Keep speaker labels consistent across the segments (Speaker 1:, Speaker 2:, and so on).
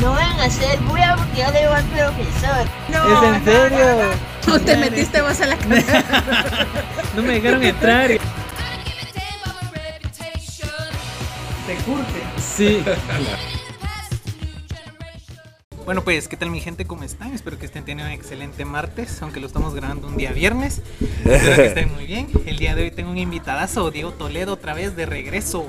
Speaker 1: No van a hacer bulla porque yo le digo al profesor. No,
Speaker 2: ¿Es en serio?
Speaker 3: No te metiste vos a la cara.
Speaker 2: No me dejaron entrar. Te curte. Sí. Bueno, pues, ¿qué tal mi gente? ¿Cómo están? Espero que estén teniendo un excelente martes, aunque lo estamos grabando un día viernes. Espero que estén muy bien. El día de hoy tengo un invitadazo, Diego Toledo, otra vez de regreso.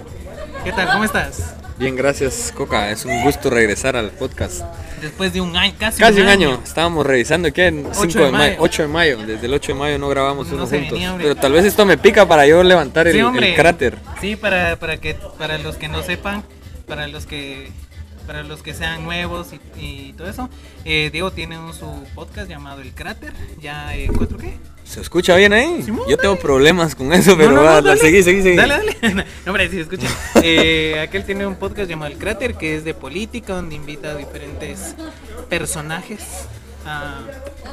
Speaker 2: ¿Qué tal? ¿Cómo estás?
Speaker 4: Bien, gracias Coca. Es un gusto regresar al podcast.
Speaker 2: Después de un año, casi,
Speaker 4: Casi un año. Estábamos revisando que en 5
Speaker 2: de
Speaker 4: de mayo,
Speaker 2: mayo.
Speaker 4: 8 de mayo. Desde el 8 de mayo no grabamos
Speaker 2: No
Speaker 4: uno juntos.
Speaker 2: venía.
Speaker 4: Pero tal vez esto me pica para yo levantar el,
Speaker 2: Sí,
Speaker 4: el
Speaker 2: hombre.
Speaker 4: cráter.
Speaker 2: Sí, para, para que para los que no sepan, para los que para los que sean nuevos y, y todo eso, eh, Diego tiene un, su podcast llamado El Cráter, ya eh, ¿cuatro qué?
Speaker 4: ¿Se escucha bien ahí?
Speaker 2: Simón,
Speaker 4: yo tengo problemas con eso, pero
Speaker 2: No, no,
Speaker 4: va,
Speaker 2: no,
Speaker 4: seguí, seguí, seguí.
Speaker 2: Dale, dale. No, hombre, sí, escucha. Eh, aquel tiene un podcast llamado El Cráter, que es de política, donde invita a diferentes personajes a,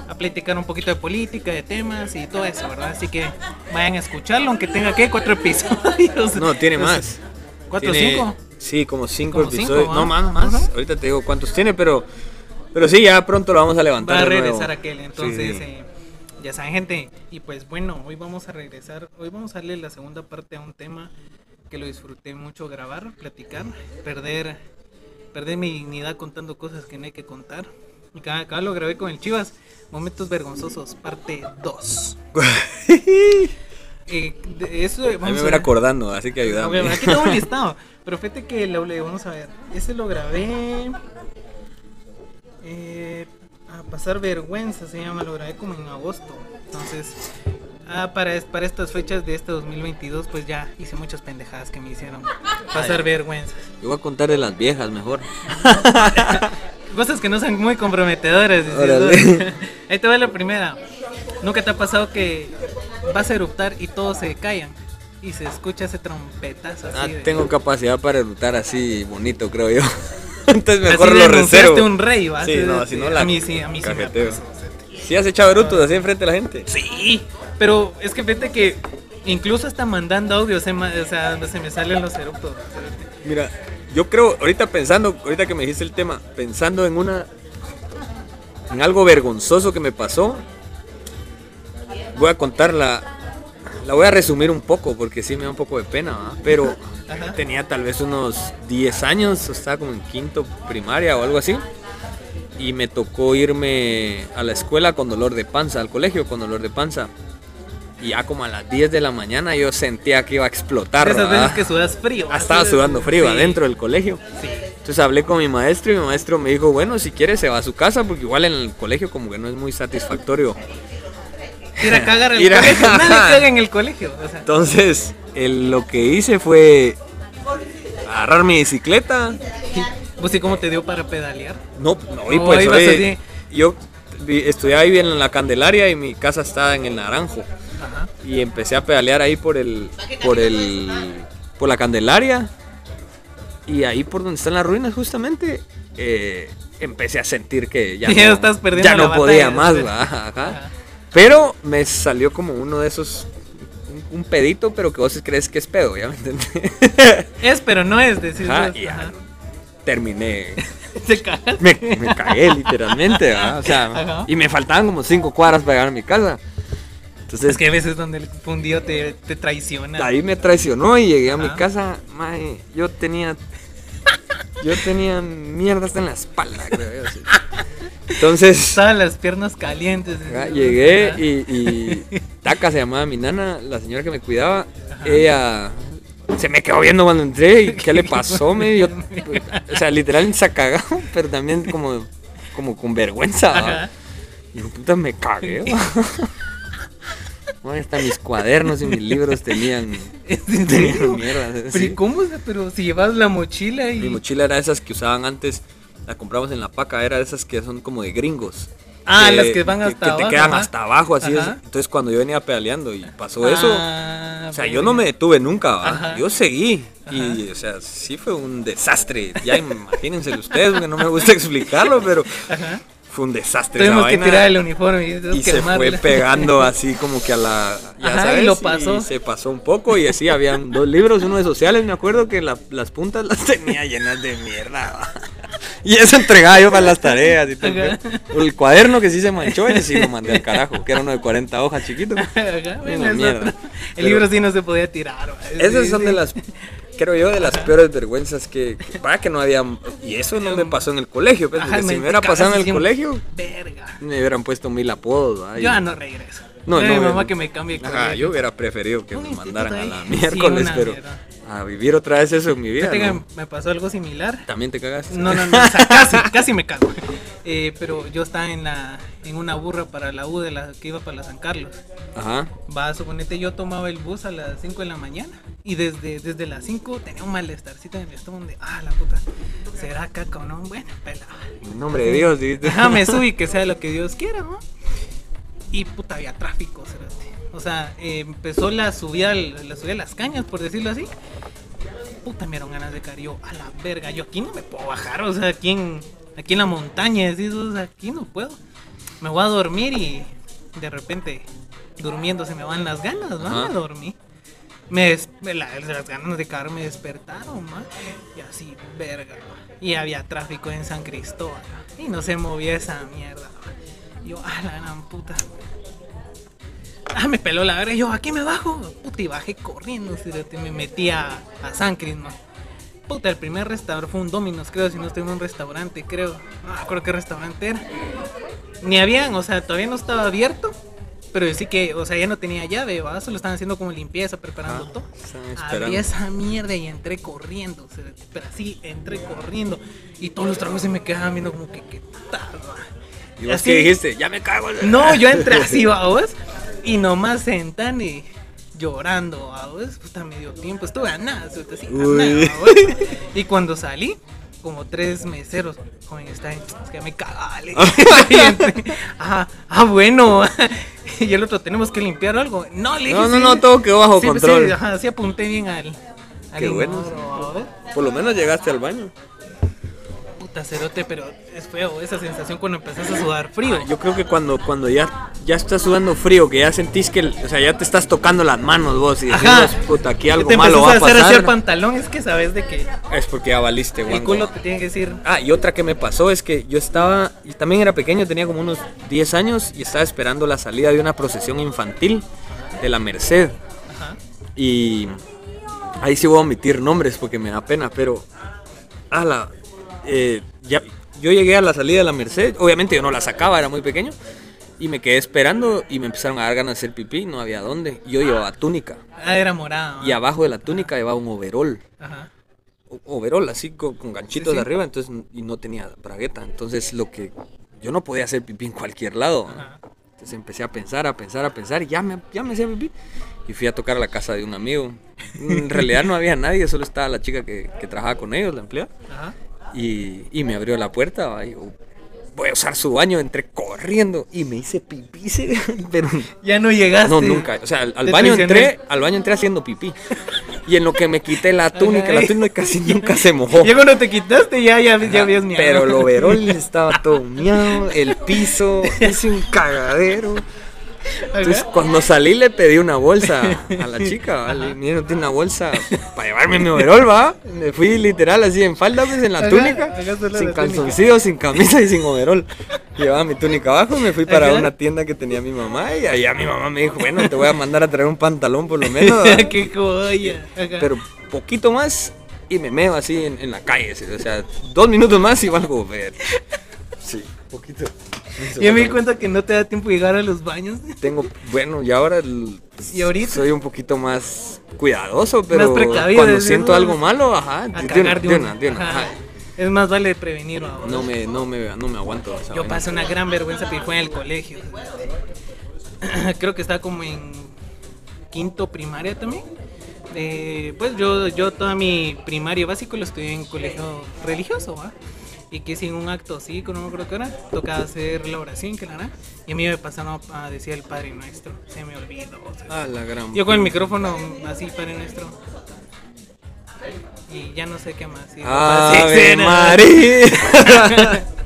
Speaker 2: a platicar un poquito de política, de temas y todo eso, ¿verdad? Así que vayan a escucharlo, aunque tenga que cuatro episodios.
Speaker 4: No, tiene más.
Speaker 2: ¿Cuatro o cinco?
Speaker 4: Sí, como 5
Speaker 2: Como cinco,
Speaker 4: episodios.
Speaker 2: ¿va?
Speaker 4: no, más, más. Ahorita te digo cuántos tiene, pero, pero sí, ya pronto lo vamos a levantar.
Speaker 2: Va a regresar aquel, entonces
Speaker 4: Sí.
Speaker 2: eh, ya saben gente, y pues bueno, hoy vamos a regresar, hoy vamos a darle la segunda parte a un tema que lo disfruté mucho grabar, platicar, perder, perder mi dignidad contando cosas que no hay que contar. Y acá, acá lo grabé con el Chivas, Momentos Vergonzosos, parte 2. Eh, de eso
Speaker 4: Ahí
Speaker 2: vamos
Speaker 4: me
Speaker 2: a
Speaker 4: voy
Speaker 2: ver.
Speaker 4: acordando, así que ayúdame.
Speaker 2: Ok, Aquí tengo un listado. Pero fíjate que lo vamos a ver. Ese lo grabé. Eh, a pasar vergüenza se llama. Lo grabé como en agosto. Entonces, ah, para, para estas fechas de este 2022, pues ya hice muchas pendejadas que me hicieron pasar vergüenzas.
Speaker 4: Yo voy a contar de las viejas mejor.
Speaker 2: Cosas que no son muy comprometedoras. Ahí te va la primera. ¿Nunca te ha pasado que vas a eruptar y todos se callan? Y se escucha ese trompetazo así.
Speaker 4: Ah,
Speaker 2: de-
Speaker 4: tengo capacidad para erutar así bonito, creo yo. Entonces mejor
Speaker 2: Así
Speaker 4: lo reservo.
Speaker 2: un rey, ¿va?
Speaker 4: Sí,
Speaker 2: Así
Speaker 4: no, si no la
Speaker 2: A mí sí, a mí sí me
Speaker 4: cajeteo. ¿Sí has echado así enfrente de la gente?
Speaker 2: Sí, pero es que fíjate que incluso hasta mandando audio, se o sea, donde se me salen los eructos.
Speaker 4: Mira, yo creo, ahorita pensando, ahorita que me dijiste el tema, pensando en una. en algo vergonzoso que me pasó, voy a contar la. La voy a resumir un poco porque sí me da un poco de pena, ¿va? pero
Speaker 2: Ajá.
Speaker 4: tenía tal vez unos 10 años, estaba como en quinto primaria o algo así. Y me tocó irme a la escuela con dolor de panza, al colegio con dolor de panza. Y ya como a las 10 de la mañana yo sentía que iba a explotar.
Speaker 2: Esas
Speaker 4: ¿va?
Speaker 2: veces que sudas frío.
Speaker 4: Ah, estaba sudando frío
Speaker 2: Sí,
Speaker 4: adentro del colegio.
Speaker 2: Sí.
Speaker 4: Entonces hablé con mi maestro y mi maestro me dijo, bueno, si quiere se va a su casa porque igual en el colegio como que no es muy satisfactorio.
Speaker 2: Ir a cagar en el
Speaker 4: a-
Speaker 2: colegio. Nadie caga en el colegio. O sea,
Speaker 4: Entonces el- lo que hice fue agarrar mi bicicleta.
Speaker 2: pues sí, ¿cómo te dio para pedalear?
Speaker 4: No, no, y pues oye, yo estudiaba ahí bien en la Candelaria y mi casa estaba en el Naranjo.
Speaker 2: Ajá.
Speaker 4: Y empecé a pedalear ahí por el, por el, por la Candelaria. Y ahí por donde están las ruinas justamente, eh, empecé a sentir que ya, no,
Speaker 2: estás perdiendo
Speaker 4: ya no podía
Speaker 2: batalla,
Speaker 4: más. Ajá. Pero me salió como uno de esos, un, un pedito, pero que vos crees que es pedo, ¿ya me entendés?
Speaker 2: Es, pero no es decir.
Speaker 4: Ajá,
Speaker 2: vos,
Speaker 4: y ya
Speaker 2: ajá.
Speaker 4: terminé,
Speaker 2: Te
Speaker 4: me, me cagué literalmente, ¿va? O sea,
Speaker 2: Ajá.
Speaker 4: y me faltaban como cinco cuadras para llegar a mi casa. Entonces,
Speaker 2: Es que a veces donde el fundido te, te traiciona.
Speaker 4: Ahí me traicionó y llegué a mi casa, yo tenía yo tenía mierda hasta en la espalda, creo yo, así. Entonces,
Speaker 2: Estaban las piernas calientes.
Speaker 4: ajá, llegué y, y Taca se llamaba mi nana, la señora que me cuidaba, ella se me quedó viendo cuando entré y qué le pasó, me yo, o sea, literal se ha cagado, pero también como como con vergüenza. Y yo, puta, me cagué. hasta mis cuadernos y mis libros tenían
Speaker 2: ¿Es en
Speaker 4: Tenían mierda,
Speaker 2: Pero
Speaker 4: sí.
Speaker 2: ¿y cómo? Pero si llevas la mochila y...
Speaker 4: Mi mochila era esas que usaban antes, la compramos en la paca, era de esas que son como de gringos.
Speaker 2: Ah, las que van hasta
Speaker 4: Que
Speaker 2: abajo,
Speaker 4: te quedan
Speaker 2: ajá.
Speaker 4: hasta abajo, así es.
Speaker 2: Ajá.
Speaker 4: Entonces cuando yo venía pedaleando y pasó eso,
Speaker 2: Ah,
Speaker 4: o sea, yo no me detuve nunca, yo seguí. Y, o sea, sí fue un desastre. Ya imagínense ustedes, porque no me gusta explicarlo, pero
Speaker 2: Ajá.
Speaker 4: fue un desastre. esa
Speaker 2: Tuvimos que
Speaker 4: vaina.
Speaker 2: tirar el uniforme y,
Speaker 4: y se fue pegando así como que a la ya
Speaker 2: Ajá, y
Speaker 4: sabes
Speaker 2: lo pasó.
Speaker 4: se pasó un poco y así habían dos libros uno de sociales me acuerdo que la- las puntas las tenía llenas de mierda ¿va? Y eso entregaba yo para las tareas y todo. el cuaderno que sí se manchó, ese sí lo mandé al carajo, que era uno de 40 hojas chiquito. Una mierda.
Speaker 2: El
Speaker 4: Pero-
Speaker 2: libro sí no se podía tirar.
Speaker 4: Esas
Speaker 2: Sí,
Speaker 4: son
Speaker 2: sí.
Speaker 4: de las, creo yo, de las peores vergüenzas que, que para que no había, y eso no me pasó en el colegio, pues,
Speaker 2: Ajá,
Speaker 4: porque si
Speaker 2: me-
Speaker 4: hubiera pasado en el colegio,
Speaker 2: Verga.
Speaker 4: me hubieran puesto mil apodos. ¿va? Y-
Speaker 2: Yo ya no regreso.
Speaker 4: No, no,
Speaker 2: mi mamá que me cambie
Speaker 4: Ajá, yo hubiera preferido que me mandaran a la miércoles, pero
Speaker 2: mierda.
Speaker 4: A vivir otra vez eso en mi vida. ¿no?
Speaker 2: me pasó algo similar.
Speaker 4: También te cagas.
Speaker 2: No, no, no, o sea, casi, casi me cago. Eh, pero yo estaba en la en una burra para la U de la que iba para la San Carlos.
Speaker 4: Ajá.
Speaker 2: Va, suponete, yo tomaba el bus a las 5 de la mañana y desde, desde las 5 tenía un malestarcito en el estómago de, ah, la puta, será caca o no, bueno, pelada.
Speaker 4: En nombre de Dios, dijiste.
Speaker 2: Ajá, me subí, que sea lo que Dios quiera, ¿no? Y puta, había tráfico, cerote. O sea, eh, empezó la subida, la subida a las cañas, por decirlo así. Puta, me dieron ganas de caer yo a la verga. Yo aquí no me puedo bajar, o sea, aquí en, aquí en la montaña, decís, o sea, aquí no puedo. Me voy a dormir y de repente, durmiendo, se me van las ganas, ¿no?
Speaker 4: Ajá.
Speaker 2: Me dormí. Me des- me la- las ganas de caer me despertaron, ma. Y así, verga. ma. Y había tráfico en San Cristóbal. Y no se movía esa mierda. ma. Y yo, ah, la gran puta. Ah, me peló la verga. Yo, aquí me bajo. Puta, y bajé corriendo. Me metí a, a San Cris, ma. Puta, el primer restaurante fue un Domino's, creo. Si no estoy en un restaurante, creo. No me acuerdo qué restaurante era. Ni habían, o sea, todavía no estaba abierto. Pero sí que, o sea, ya no tenía llave, ¿va? Solo estaban haciendo como limpieza, preparando
Speaker 4: Ajá,
Speaker 2: todo. Abrí esa mierda y entré corriendo. pero así, entré corriendo. Y todos los trabajos se me quedaban viendo como que, ¿qué tal, va?
Speaker 4: Y vos
Speaker 2: así-
Speaker 4: qué dijiste, ya me cago.
Speaker 2: No, yo entré así, vamos. Y nomás sentan y llorando, vamos. Puta, medio tiempo. Estuve a nada, así, a nada. Y cuando salí, como tres meseros, joven, está es que me cagaba. le dije. Y entré, ah, ah, bueno. Y el otro, ¿tenemos que limpiar algo? No, le dije,
Speaker 4: No, no,
Speaker 2: sí.
Speaker 4: no, todo quedó bajo
Speaker 2: Sí,
Speaker 4: control.
Speaker 2: Sí, ajá, sí apunté bien al. al
Speaker 4: Qué bueno.
Speaker 2: inodoro, vamos.
Speaker 4: Por lo menos llegaste al baño.
Speaker 2: Puta cerote, pero es feo esa sensación cuando empezás a sudar frío.
Speaker 4: Yo creo que cuando, cuando ya, ya estás sudando frío, que ya sentís que, o sea, ya te estás tocando las manos vos y decís, puta, aquí algo
Speaker 2: te
Speaker 4: malo va a
Speaker 2: a hacer
Speaker 4: pasar.
Speaker 2: el pantalón, es que sabes de que
Speaker 4: Es porque ya valiste,
Speaker 2: el
Speaker 4: guango.
Speaker 2: culo te tiene que decir.
Speaker 4: Ah, y otra que me pasó es que yo estaba, y también era pequeño, tenía como unos 10 años y estaba esperando la salida de una procesión infantil de la Merced.
Speaker 2: Ajá.
Speaker 4: Y ahí sí voy a omitir nombres porque me da pena, pero ala, eh, ya, yo llegué a la salida de la Merced, obviamente yo no la sacaba, era muy pequeño, y me quedé esperando y me empezaron a dar ganas de hacer pipí, no había dónde. Yo llevaba túnica
Speaker 2: Ah, era morado.
Speaker 4: y abajo de la túnica llevaba un overol.
Speaker 2: Ajá.
Speaker 4: overol así con, con ganchitos
Speaker 2: Sí, sí.
Speaker 4: de arriba, entonces y no tenía bragueta, entonces lo que yo no podía hacer pipí en cualquier lado.
Speaker 2: Ajá.
Speaker 4: Entonces empecé a pensar, a pensar, a pensar y ya me, ya me hacía pipí. Y fui a tocar a la casa de un amigo. En realidad no había nadie, solo estaba la chica que, que trabajaba con ellos, la empleada.
Speaker 2: Ajá.
Speaker 4: Y, y me abrió la puerta. Y voy a usar su baño, entré corriendo y me hice pipí. Pero
Speaker 2: Ya no llegaste.
Speaker 4: no, nunca. O sea, al, baño entré, al baño entré haciendo pipí. Y en lo que me quité la túnica, la túnica casi nunca se mojó.
Speaker 2: Ya cuando te quitaste, ya, ya, ya habías miado.
Speaker 4: Pero el overol estaba todo miado, el piso, hice un cagadero. Entonces, cuando salí le pedí una bolsa a la chica, ¿vale? Mira, no tiene una bolsa para llevarme mi overol, ¿va? Me fui literal así en falda, pues, en la túnica, sin calzoncillos, sin camisa y sin overol. Llevaba mi túnica abajo y me fui para una tienda que tenía mi mamá y allá mi mamá me dijo, bueno, te voy a mandar a traer un pantalón por lo menos, pero poquito más y me meo así en, en la calle, ¿sí? o sea, dos minutos más y valgo ver. Sí, poquito.
Speaker 2: Ya me di cuenta que no te da tiempo llegar a los baños.
Speaker 4: Tengo, bueno, y ahora el-
Speaker 2: ¿Y ahorita?
Speaker 4: soy un poquito más cuidadoso, pero cuando siento algo malo, ajá.
Speaker 2: Es más vale prevenir ahora.
Speaker 4: No me, no me, no me aguanto.
Speaker 2: Yo pasé una gran vergüenza, pero fue en el colegio. Creo que estaba como en quinto primaria también. Eh, pues yo, yo toda mi primaria básico lo estudié en colegio religioso, ¿va? Y que sin un acto así, no me acuerdo qué tocaba hacer la oración, que la hará. Y a mí me pasaron a decir el Padre Nuestro, se me olvidó. o sea,
Speaker 4: Ah, la gran.
Speaker 2: yo con el micrófono así, Padre Nuestro. Y ya no sé qué más. Y sí,
Speaker 4: Ave
Speaker 2: sí.
Speaker 4: María.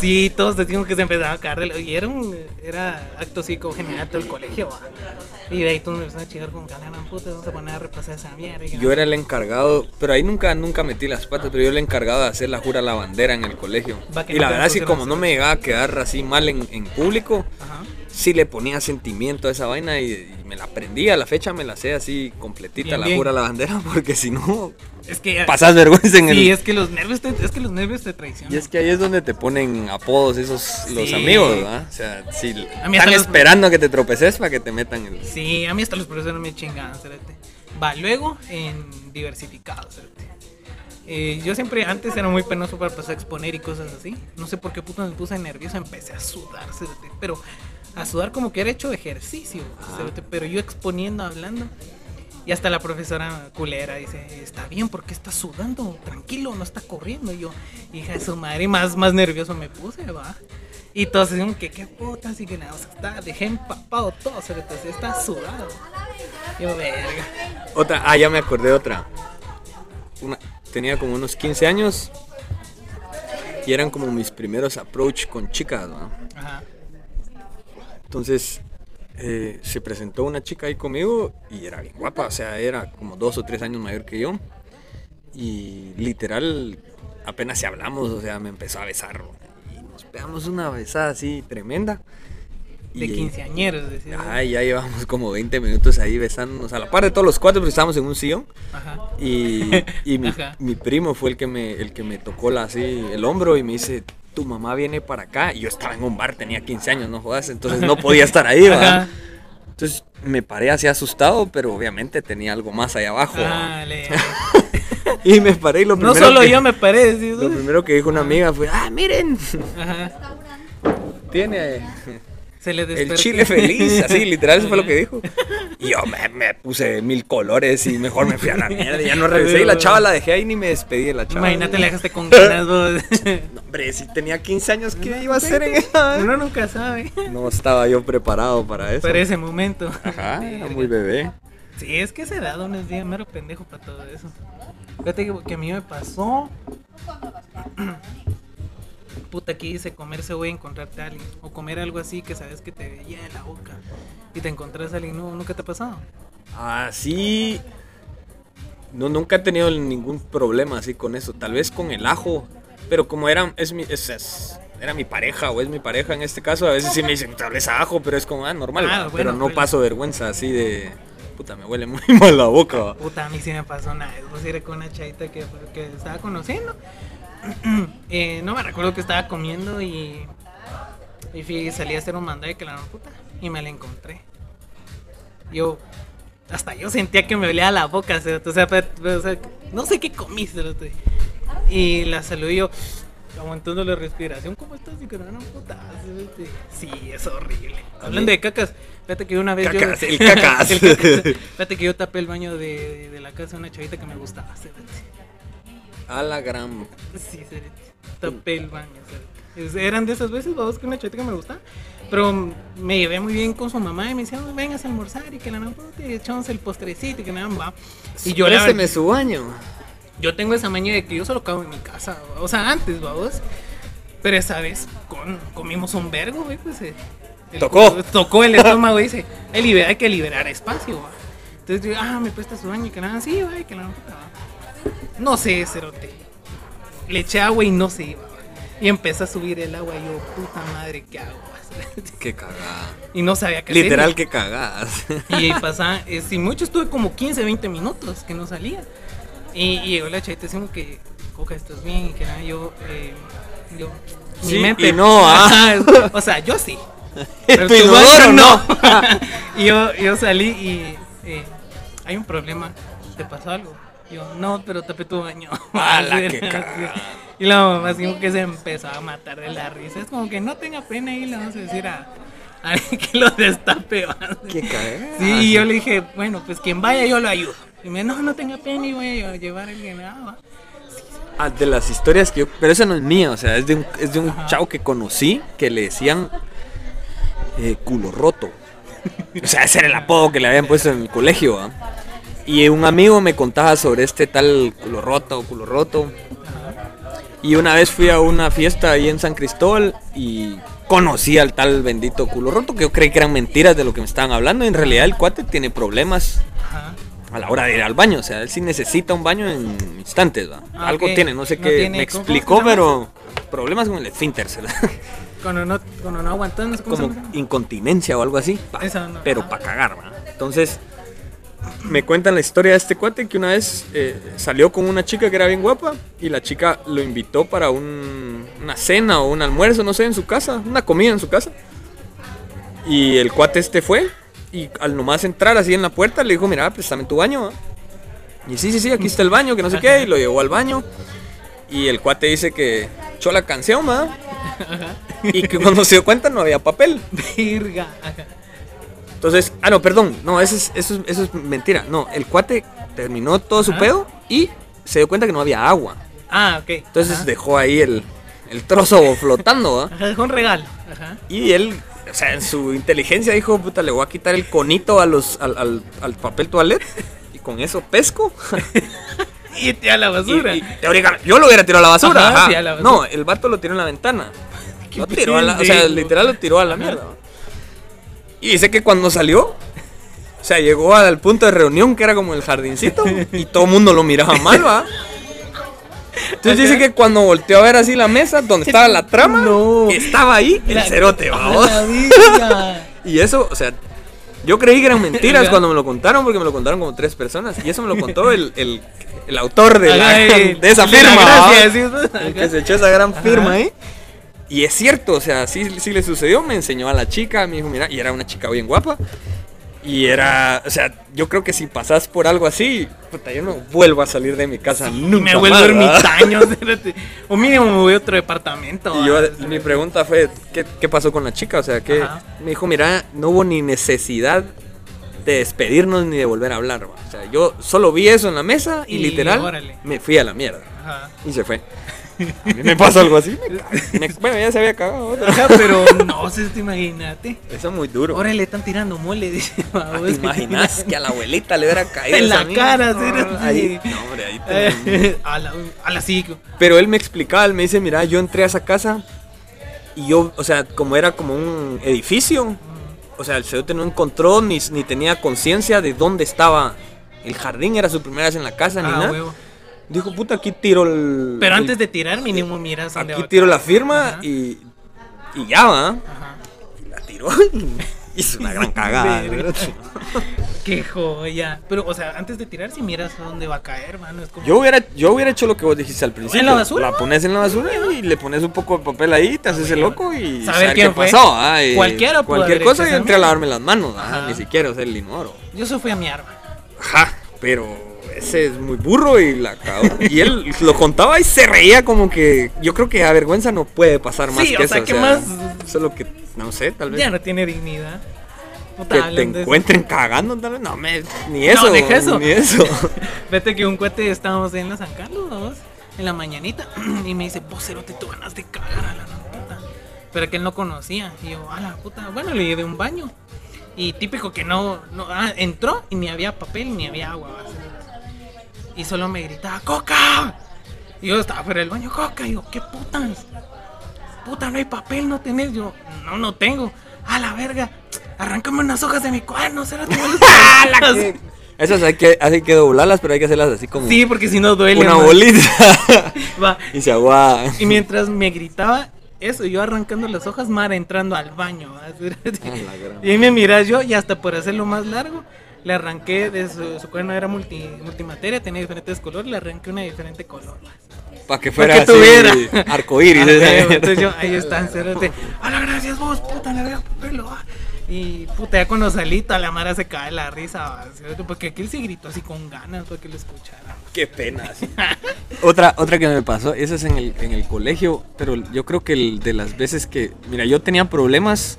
Speaker 2: Sí, todos decimos que se empezaba a caer de Y era un era acto psico general todo el colegio. va. Y de ahí todos me empezaron a chingar con ganas, puta, vamos a poner a repasar esa mierda. y
Speaker 4: Yo era el encargado, pero ahí nunca, nunca metí las patas, pero yo era el encargado de hacer la jura a la bandera en el colegio. Y
Speaker 2: no
Speaker 4: la verdad
Speaker 2: pusieron
Speaker 4: como no me llegaba a quedar así mal en, en público,
Speaker 2: Ajá.
Speaker 4: Sí le ponía sentimiento a esa vaina y, y me la aprendí. A la fecha me la sé así completita
Speaker 2: Bien,
Speaker 4: la
Speaker 2: bien.
Speaker 4: jura a la bandera, porque si no,
Speaker 2: Es que.
Speaker 4: pasas vergüenza en el...
Speaker 2: Sí, es que los nervios te, es que los nervios te traicionan.
Speaker 4: Y es que ahí es donde te ponen apodos esos los amigos, ¿verdad? O sea, si están
Speaker 2: los-
Speaker 4: esperando a que te tropeces para que te metan el...
Speaker 2: Sí, a mí hasta los profesores me chingaban, cerote. Va, luego en diversificado, cerote. Eh, yo siempre antes era muy penoso para pasar a exponer y cosas así. No sé por qué puto me puse nervioso, empecé a sudar, cerote. Pero a sudar como que era hecho ejercicio, cerote, Pero yo exponiendo, hablando. Y hasta la profesora culera dice, está bien, ¿por qué estás sudando? Tranquilo, no está corriendo. Y yo, hija de su madre, más, más nervioso me puse, va. Y todos decían que qué putas y que nada, o sea, está, dejé empapado todo, así, está sudado. Yo, verga.
Speaker 4: Otra, ah, ya me acordé de otra. Una, tenía como unos 15 años y eran como mis primeros approach con chicas, ¿no?
Speaker 2: Ajá.
Speaker 4: Entonces eh, se presentó una chica ahí conmigo y era bien guapa, o sea, era como dos o tres años mayor que yo. Y literal, apenas si hablamos, o sea, me empezó a besar. Y nos pegamos una besada así tremenda.
Speaker 2: De quinceañeros, decía.
Speaker 4: Ajá, y ya llevamos como 20 minutos ahí besándonos a la par de todos los cuatro, porque estábamos en un sillón.
Speaker 2: Ajá.
Speaker 4: Y, y mi,
Speaker 2: Ajá.
Speaker 4: mi primo fue el que me, el que me tocó la, así el hombro y me dice, tu mamá viene para acá. Y yo estaba en un bar, tenía 15 años, no jodas, entonces no podía estar ahí.
Speaker 2: Ajá.
Speaker 4: Entonces me paré así asustado, pero obviamente tenía algo más allá abajo. ¿va?
Speaker 2: Ah, le-
Speaker 4: Y me paré y lo
Speaker 2: No
Speaker 4: primero
Speaker 2: solo
Speaker 4: que,
Speaker 2: yo me paré, ¿sí?
Speaker 4: Lo primero que dijo una amiga fue, ah, miren,
Speaker 2: Ajá.
Speaker 4: tiene
Speaker 2: Se le
Speaker 4: el chile feliz, así, literal, eso fue lo que dijo. Y yo me, me puse mil colores y mejor me fui a la mierda, ya no regresé. Y la chava la dejé ahí ni me despedí de la chava.
Speaker 2: Imagínate, le dejaste con ganas vos.
Speaker 4: No, hombre, si tenía 15 años, ¿qué iba a hacer en?
Speaker 2: Uno nunca sabe.
Speaker 4: No estaba yo preparado para eso.
Speaker 2: Para ese momento.
Speaker 4: Ajá, era muy bebé.
Speaker 2: Sí, es que esa edad uno es bien mero pendejo para todo eso. Fíjate que, que a mí me pasó. Puta, aquí dice comerse voy a encontrarte a alguien. O comer algo así que sabes que te llena la boca. Y te encontrás a alguien, no, nunca te ha pasado.
Speaker 4: Ah, sí. No, nunca he tenido ningún problema así con eso. Tal vez con el ajo. Pero como era, es mi, es- es- era mi pareja o es mi pareja en este caso, a veces sí me dicen tal vez ajo, pero es como, ah, normal.
Speaker 2: Ah,
Speaker 4: pero no
Speaker 2: bueno.
Speaker 4: paso vergüenza así de. Puta, me huele muy mal la boca.
Speaker 2: Puta, a mí sí me pasó una vez. Vos era con una chavita que, que estaba conociendo. Eh, no me recuerdo que estaba comiendo y. Y fui, salí a hacer un mandado que la puta. Y me la encontré. Yo. Hasta yo sentía que me olía la boca. O sea, o no sé qué comí. cerote. Y la saludé yo. Aguantando la respiración. ¿Cómo estás? Y que la gran puta. Sí, es horrible. Hablando de cacas. Fíjate que una vez
Speaker 4: Cacas,
Speaker 2: yo.
Speaker 4: el cacas.
Speaker 2: El cacas. Fíjate que yo tapé el baño de, de la casa de una chavita que me gustaba.
Speaker 4: A la gran.
Speaker 2: Sí. Es- Eran de esas veces, vamos, que una chavita que me gustaba. Pero me llevé muy bien con su mamá y me decían, vengas a almorzar y que la puta, y echamos el postrecito y que nada va. Y yo,
Speaker 4: Présteme
Speaker 2: verdad,
Speaker 4: su baño.
Speaker 2: yo tengo esa maña de que yo solo cago en mi casa. ¿va? O sea, antes, vamos. Pero esa vez con, comimos un vergo, güey, pues. eh, el-
Speaker 4: Tocó.
Speaker 2: Tocó el estómago y dice, hay, que liberar espacio, va. Entonces yo, ah, me presta su baño y que nada, sí, va, y que la va. No sé, cerote. Le eché agua y no se iba. Y empecé a subir el agua y yo, puta madre, ¿qué hago?
Speaker 4: Qué cagada.
Speaker 2: Y no sabía qué hacer.
Speaker 4: Literal, que cagadas.
Speaker 2: Y pasaba, eh, sin mucho estuve como 15, 20 minutos que no salía. Y, y llegó la chavita diciendo que, Coca, ¿estás bien? Y que nada, yo, eh, yo, mi mente.
Speaker 4: y no, ¿ah?
Speaker 2: O sea, yo sí. Pero
Speaker 4: Tu no.
Speaker 2: y yo, yo salí y, eh, hay un problema, ¿te pasó algo? Yo, no, pero tapé tu baño. Y la mamá así como que se empezó a matar de la risa. Es como que no tenga pena y le vamos a decir a, a que lo destape.
Speaker 4: Qué cagada.
Speaker 2: Sí, y yo le dije, bueno, pues quien vaya yo lo ayudo. Y me no, no tenga pena y voy a llevar a alguien. Ah.
Speaker 4: Ah, de las historias que yo. Pero esa no es mía, o sea, es de un, es de un
Speaker 2: Ajá.
Speaker 4: chavo que conocí que le decían eh, culo roto. O sea, ese era el apodo que le habían puesto en el colegio. ¿va? Y un amigo me contaba sobre este tal culo roto, culo roto. Y una vez fui a una fiesta ahí en San Cristóbal y conocí al tal bendito culo roto que yo creí que eran mentiras de lo que me estaban hablando. En realidad el cuate tiene problemas a la hora de ir al baño. O sea, él sí necesita un baño en instantes. ¿va?
Speaker 2: Ah,
Speaker 4: Algo tiene, no sé
Speaker 2: No
Speaker 4: qué
Speaker 2: tiene-
Speaker 4: me
Speaker 2: ¿cómo-
Speaker 4: explicó, pero problemas con el esfínter. ¿verdad?
Speaker 2: Cuando no, cuando no
Speaker 4: Como incontinencia o algo así. pa-
Speaker 2: Esa no.
Speaker 4: pero para cagar, ¿va? Entonces, me cuentan la historia de este cuate que una vez eh, salió con una chica que era bien guapa y la chica lo invitó para un- una cena o un almuerzo, no sé, en su casa, una comida en su casa. Y el cuate este fue y al nomás entrar así en la puerta le dijo, mira, préstame tu baño. ¿va?". Y sí, sí, sí, aquí está el baño, que no sé qué, y lo llevó al baño. Y el cuate dice que echó la canción, ¿va? Y que cuando se dio cuenta no había papel.
Speaker 2: Virga.
Speaker 4: Entonces, ah, no, perdón, no, eso es, eso es, eso es mentira. No, el cuate terminó todo su
Speaker 2: Ajá.
Speaker 4: pedo y se dio cuenta que no había agua.
Speaker 2: Ah, ok.
Speaker 4: Entonces
Speaker 2: Ajá.
Speaker 4: dejó ahí el, el trozo flotando.
Speaker 2: Ajá, dejó un regalo. Ajá.
Speaker 4: Y él, o sea, en su inteligencia dijo, puta, le voy a quitar el conito a los, al, al- al papel toilet y con eso pesco.
Speaker 2: Y a la
Speaker 4: Y,
Speaker 2: basura.
Speaker 4: y teóricamente, yo lo hubiera tirado a la basura.
Speaker 2: Ajá,
Speaker 4: ajá.
Speaker 2: sí, a la basura.
Speaker 4: No, el vato lo tiró en la ventana. Lo tiró a la, o sea, literal lo tiró a la
Speaker 2: Ajá.
Speaker 4: mierda. Y dice que cuando salió, o sea, llegó al punto de reunión que era como el jardincito y todo el mundo lo miraba mal, ¿va? Entonces dice que cuando volteó a ver así la mesa donde estaba la trama,
Speaker 2: No.
Speaker 4: estaba ahí el cerote,
Speaker 2: A
Speaker 4: ¿va?
Speaker 2: la virga.
Speaker 4: Y eso, o sea, yo creí que eran mentiras cuando me lo contaron, porque me lo contaron como tres personas. Y eso me lo contó el, el, el autor de, la- de esa firma. que se echó esa gran firma ahí. Y es cierto, o sea, sí, sí le sucedió. Me enseñó a la chica, me dijo, mira, y era una chica bien guapa. Y era, o sea, yo creo que si pasas por algo así, puta, yo no vuelvo a salir de mi casa nunca
Speaker 2: me vuelvo ermitaño. O mínimo me voy a otro departamento.
Speaker 4: Y yo, mi pregunta fue, ¿qué, qué pasó con la chica? O sea, que me dijo, mira, no hubo ni necesidad de despedirnos ni de volver a hablar. O sea, yo solo vi eso en la mesa y,
Speaker 2: Y
Speaker 4: literal
Speaker 2: órale.
Speaker 4: me fui a la mierda.
Speaker 2: Ajá.
Speaker 4: Y se fue. A mí me pasó algo así. me cago. Me- bueno, ya se había cagado. otra.
Speaker 2: Ajá, pero no sé, te imagínate.
Speaker 4: Eso es muy duro.
Speaker 2: Ahora le están tirando mole, dice.
Speaker 4: Ah, ¿Te imaginas que a la abuelita le hubiera caído
Speaker 2: En la cara,
Speaker 4: No, ahí, no, hombre, ahí te-
Speaker 2: a la, a la sí.
Speaker 4: Pero él me explicaba, él me dice, mira, yo entré a esa casa y yo, o sea, como era como un edificio, o sea, el cerote no encontró ni, ni tenía conciencia de dónde estaba el jardín, era su primera vez en la casa ni
Speaker 2: Ah,
Speaker 4: nada.
Speaker 2: huevo.
Speaker 4: Dijo, puta, aquí tiro el...
Speaker 2: Pero
Speaker 4: el-
Speaker 2: antes de tirar, mínimo miras
Speaker 4: Aquí tiro la firma
Speaker 2: Ajá,
Speaker 4: y, y ya va.
Speaker 2: ajá.
Speaker 4: Y la tiró y hizo una gran cagada.
Speaker 2: Qué joya. Pero, o sea, antes de tirar, si miras a dónde va a caer, mano. Es como...
Speaker 4: Yo hubiera, yo hubiera hecho lo que vos dijiste al principio.
Speaker 2: la basura?
Speaker 4: La pones en la basura y le pones un poco de papel ahí, te haces el loco y
Speaker 2: Saber
Speaker 4: qué
Speaker 2: quién fue.
Speaker 4: pasó. ah, y
Speaker 2: Cualquiera
Speaker 4: Cualquier cosa y entré a lavarme las manos. ah,
Speaker 2: Ajá.
Speaker 4: Ni siquiera usé el inodoro.
Speaker 2: Yo se fui a mi arma.
Speaker 4: Ajá, pero ese es muy burro y la cagó. Y él lo contaba y se reía como que yo creo que a vergüenza no puede pasar más
Speaker 2: Sí,
Speaker 4: que
Speaker 2: o sea,
Speaker 4: eso.
Speaker 2: ¿qué más?
Speaker 4: Eso es lo que, no sé, tal vez.
Speaker 2: Ya no tiene dignidad.
Speaker 4: Que te
Speaker 2: eso.
Speaker 4: encuentren cagando, tal vez. No, me, ni eso.
Speaker 2: deja eso.
Speaker 4: Ni eso.
Speaker 2: Vete que un cuate estábamos en la San Carlos, en la mañanita, y me dice, vos cerote, tú ganas de cagar a la puta. Pero que él no conocía. Y yo, a la puta, bueno, le llevé un baño. Y típico que no, no ah, entró y ni había papel ni había agua. Y solo me gritaba, ¡Coca! Y yo estaba fuera del baño, ¡Coca! Y yo, ¿qué putas? Puta, no hay papel, no tenés. Yo, no, no tengo. A la verga, arráncame unas hojas de mi cuaderno, cerote.
Speaker 4: Esas hay que, hay que doblarlas, pero hay que hacerlas así como
Speaker 2: Sí, porque si no duele.
Speaker 4: una
Speaker 2: man.
Speaker 4: bolita.
Speaker 2: Va.
Speaker 4: y se agua.
Speaker 2: Y mientras me gritaba eso, yo arrancando las hojas, Mara entrando al baño. Y ahí me miras yo, y hasta por hacerlo más largo, le arranqué de su, su cuaderno, era multi, multimateria, tenía diferentes colores, le arranqué una de diferente color.
Speaker 4: Para que
Speaker 2: Pa'
Speaker 4: fuera
Speaker 2: que
Speaker 4: así,
Speaker 2: tuviera.
Speaker 4: arcoíris.
Speaker 2: Ah, huevo, Entonces yo, ahí están. Hola, gracias vos, puta, le veo pelo. va". Y puta, ya cuando salí, toda la Mara se cae la risa, cerote, porque aquel se gritó así con ganas para que lo escuchara.
Speaker 4: Qué pena. sí. otra, otra que me pasó, esa es en el, en el colegio, pero yo creo que el de las veces que, mira, yo tenía problemas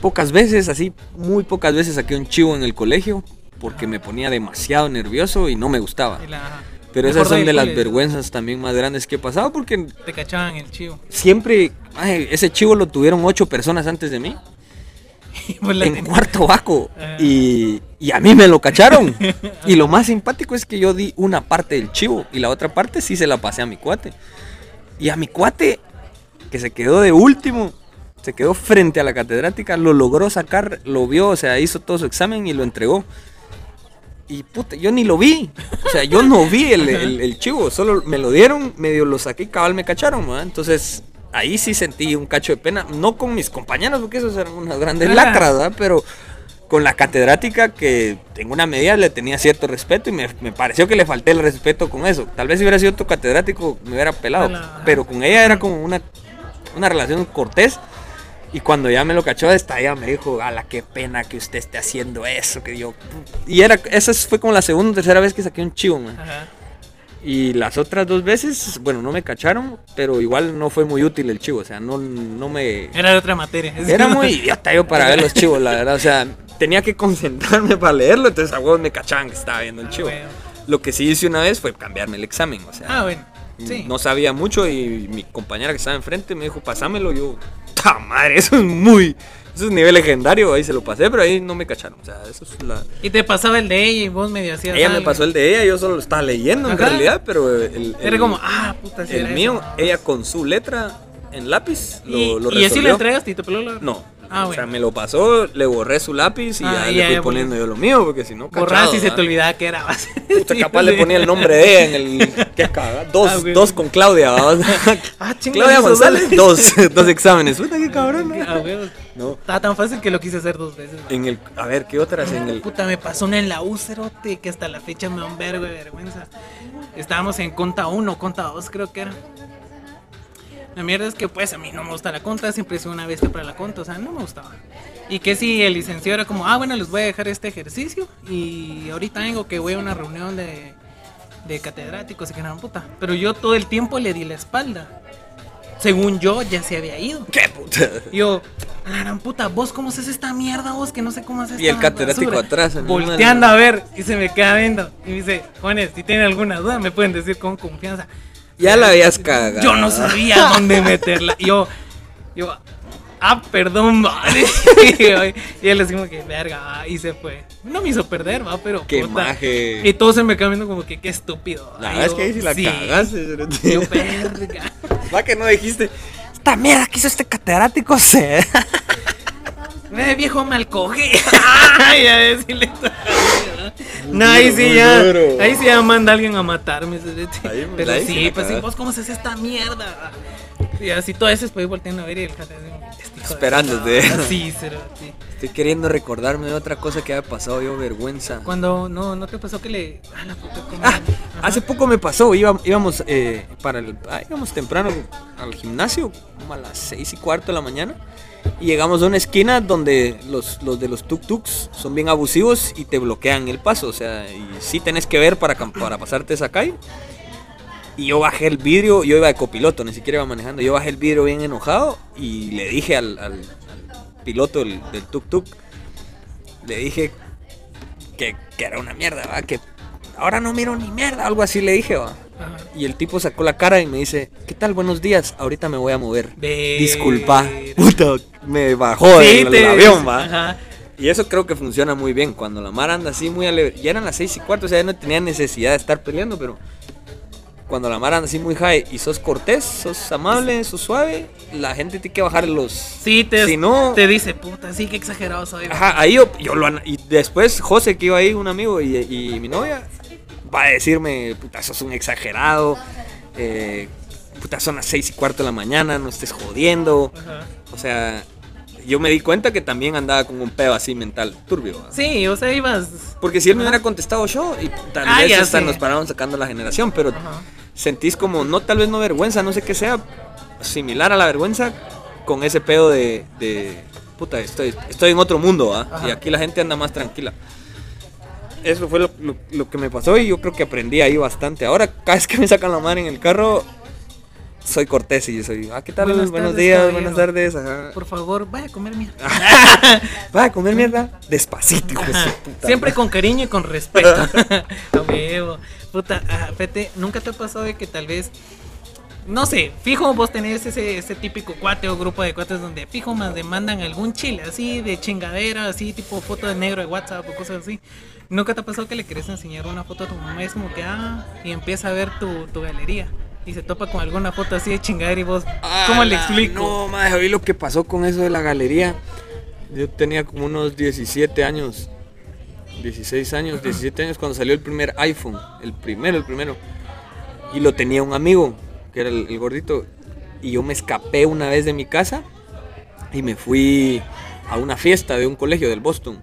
Speaker 4: pocas veces, así, muy pocas veces saqué un chivo en el colegio porque me ponía demasiado nervioso y no me gustaba.
Speaker 2: La-
Speaker 4: Pero esas son de las vergüenzas también más grandes que he pasado porque
Speaker 2: Te cachaban el chivo.
Speaker 4: siempre, ay, ese chivo lo tuvieron ocho personas antes de mí. En cuarto bajo
Speaker 2: Ah.
Speaker 4: y, y a mí me lo cacharon. y lo más simpático es que yo di una parte del chivo y la otra parte sí se la pasé a mi cuate. Y a mi cuate, que se quedó de último, se quedó frente a la catedrática, lo logró sacar, lo vio, o sea, hizo todo su examen y lo entregó. Y puta, yo ni lo vi. O sea, yo no vi el, el- el chivo, solo me lo dieron, medio lo saqué y cabal me cacharon, ¿verdad? Entonces, ahí sí sentí un cacho de pena, no con mis compañeros, porque esos eran unas grandes lacras, ¿verdad? Pero con la catedrática que en una medida le tenía cierto respeto y me, me pareció que le falté el respeto con eso. Tal vez si hubiera sido otro catedrático me hubiera pelado, pero con ella era como una, una relación cortés. Y cuando ya me lo cachó esta ella me dijo, ala, qué pena que usted esté haciendo eso, que yo... Y era, esa fue como la segunda o tercera vez que saqué un chivo, man.
Speaker 2: Ajá.
Speaker 4: Y las otras dos veces, bueno, no me cacharon, pero igual no fue muy útil el chivo, o sea, no, no me...
Speaker 2: Era de otra materia.
Speaker 4: Era muy idiota yo para ver los chivos, la verdad, o sea, tenía que concentrarme para leerlo, entonces a huevos me cachaban que estaba viendo el
Speaker 2: Ah,
Speaker 4: chivo.
Speaker 2: bueno.
Speaker 4: Lo que sí hice una vez fue cambiarme el examen, o sea...
Speaker 2: Ah, bueno. Sí.
Speaker 4: No sabía mucho y mi compañera que estaba enfrente me dijo, pasámelo. Yo, ¡ta madre! Eso es muy. Eso es nivel legendario. Ahí se lo pasé, pero ahí no me cacharon. O sea, eso es la.
Speaker 2: Y te pasaba el de ella y vos medio hacías
Speaker 4: Ella me pasó el de ella, yo solo lo estaba leyendo en realidad, pero el.
Speaker 2: Era como, ah, puta,
Speaker 4: El mío,
Speaker 2: eso.
Speaker 4: ella con su letra en lápiz lo,
Speaker 2: y,
Speaker 4: lo
Speaker 2: y así
Speaker 4: resolvió.
Speaker 2: entregaste y te peló la.
Speaker 4: No.
Speaker 2: Ah,
Speaker 4: O sea, me lo pasó, le borré su lápiz y
Speaker 2: Ah,
Speaker 4: ya le fui
Speaker 2: ya
Speaker 4: poniendo yo lo mío, porque si no,
Speaker 2: Borras
Speaker 4: cachado,
Speaker 2: y se te olvidaba que era.
Speaker 4: Puta, capaz le ponía el nombre de ella en el. ¿Qué caga? Dos,
Speaker 2: Ah,
Speaker 4: dos con Claudia.
Speaker 2: Ah, chinga,
Speaker 4: Claudia González, dos, dos exámenes. Puta, qué cabrón. ¿no?
Speaker 2: Ah.
Speaker 4: No.
Speaker 2: Estaba tan fácil que lo quise hacer dos veces.
Speaker 4: En el, a ver, ¿qué otras? En el,
Speaker 2: Puta, me pasó una en la U, cerote, que hasta la fecha me da un vergo de vergüenza. Estábamos en conta 1, conta 2 creo que era. La mierda es que pues a mí no me gusta la conta, siempre he sido una bestia para la conta, o sea, no me gustaba. Y que si el licenciado era como, ah, bueno, les voy a dejar este ejercicio y ahorita vengo que voy a una reunión de, de catedráticos y que nada, puta. Pero yo todo el tiempo le di la espalda. Según yo, ya se había ido.
Speaker 4: ¿Qué puta?
Speaker 2: Yo, a la gran puta, vos cómo haces esta mierda, vos que no sé cómo haces
Speaker 4: Y el catedrático atrás, en
Speaker 2: Volteando a ver y se me queda viendo. Y me dice, jóvenes, si tienen alguna duda, me pueden decir con confianza.
Speaker 4: Ya la habías cagado.
Speaker 2: Yo no sabía dónde meterla. Y yo, yo, ah, perdón, vale. y él así como que, verga, y se fue. No me hizo perder, va, pero.
Speaker 4: Qué
Speaker 2: puta.
Speaker 4: maje.
Speaker 2: Y todos se me viendo como que, qué estúpido.
Speaker 4: La
Speaker 2: Y
Speaker 4: verdad es que ahí sí la cagaste.
Speaker 2: Y Yo, verga.
Speaker 4: Va que no dijiste. Esta mierda que hizo este catedrático se.
Speaker 2: Ve, viejo mal coge. Ay, a decirle. No, ahí sí ya.
Speaker 4: duro.
Speaker 2: Ahí sí ya manda a alguien a matarme.
Speaker 4: Ahí,
Speaker 2: Pero
Speaker 4: ahí sí
Speaker 2: sí, pues sí, vos cómo haces esta mierda. Y así todo eso después volteando a ver y el
Speaker 4: Esperándote.
Speaker 2: puta. Sí, cerote.
Speaker 4: Estoy queriendo recordarme de otra cosa que había pasado yo, vergüenza.
Speaker 2: Cuando no, no te pasó que le. Ah, la puta
Speaker 4: Ah, hace poco me pasó, iba- íbamos eh, para el, ah, íbamos temprano al gimnasio, como a las seis y cuarto de la mañana, y llegamos a una esquina donde los, los de los tuk-tuks son bien abusivos y te bloquean el paso, o sea, y sí tenés que ver para, para pasarte esa calle. Y yo bajé el vidrio, yo iba de copiloto, ni siquiera iba manejando, yo bajé el vidrio bien enojado y le dije al, al- al piloto del, del tuk-tuk, le dije que, que era una mierda, ¿va? que ahora no miro ni mierda, algo así le dije, ¿va?
Speaker 2: Ajá.
Speaker 4: Y el tipo sacó la cara y me dice, ¿qué tal? Buenos días, ahorita me voy a mover.
Speaker 2: Ver-
Speaker 4: Disculpa. Puta, me bajó
Speaker 2: Sí,
Speaker 4: del
Speaker 2: te-
Speaker 4: avión, va.
Speaker 2: Ajá.
Speaker 4: Y eso creo que funciona muy bien. Cuando la mar anda así muy alegre. Ya eran las seis y cuarto, o sea, ya no tenía necesidad de estar peleando, pero cuando la mar anda así muy high y sos cortés, sos amable, sos suave, la gente tiene que bajar los.
Speaker 2: Sí, te,
Speaker 4: Si no-
Speaker 2: te dice, puta, sí, qué exagerado soy.
Speaker 4: Ajá, ahí yo, yo lo Y después José, que iba ahí, un amigo, y, y mi novia, va a decirme, puta, sos un exagerado. eh, puta, son las seis y cuarto de la mañana, no estés jodiendo.
Speaker 2: Ajá.
Speaker 4: O sea, yo me di cuenta que también andaba con un pedo así mental turbio.
Speaker 2: Sí, o sea, ibas.
Speaker 4: Porque si él me hubiera contestado yo, y tal
Speaker 2: Ah,
Speaker 4: vez hasta
Speaker 2: sé.
Speaker 4: nos pararon sacando la generación, pero
Speaker 2: Ajá.
Speaker 4: sentís como, no tal vez no vergüenza, no sé qué sea, similar a la vergüenza con ese pedo de, de puta, estoy, estoy en otro mundo, ¿ah? Y aquí la gente anda más tranquila. Eso fue lo, lo- lo que me pasó y yo creo que aprendí ahí bastante. Ahora, cada vez que me sacan la mano en el carro, soy cortés y yo soy, ah, ¿qué tal?
Speaker 2: Buenas
Speaker 4: Buenos
Speaker 2: tardes,
Speaker 4: días,
Speaker 2: caballero.
Speaker 4: buenas tardes. Ajá.
Speaker 2: Por favor, vaya a comer mierda.
Speaker 4: Va a comer mierda despacito, hijo de su puta
Speaker 2: Siempre con cariño y con respeto. A huevo. Puta, ah, Fete, ¿nunca te ha pasado de que tal vez, no sé, fijo vos tenés ese, ese típico cuate o grupo de cuates donde fijo más demandan algún chile así de chingadera, así tipo foto de negro de WhatsApp o cosas así? ¿Nunca te ha pasado que le querés enseñar una foto a tu mamá? Es como que, ah, y empieza a ver tu, tu galería. Y se topa con alguna foto así de chingadera y vos, ¿cómo le explico?
Speaker 4: No, madre, vi lo que pasó con eso de la galería. Yo tenía como unos 17 años. 16 años, 17 años cuando salió el primer iPhone. El primero, el primero. Y lo tenía un amigo, que era el, el gordito. Y yo me escapé una vez de mi casa y me fui a una fiesta de un colegio del Boston,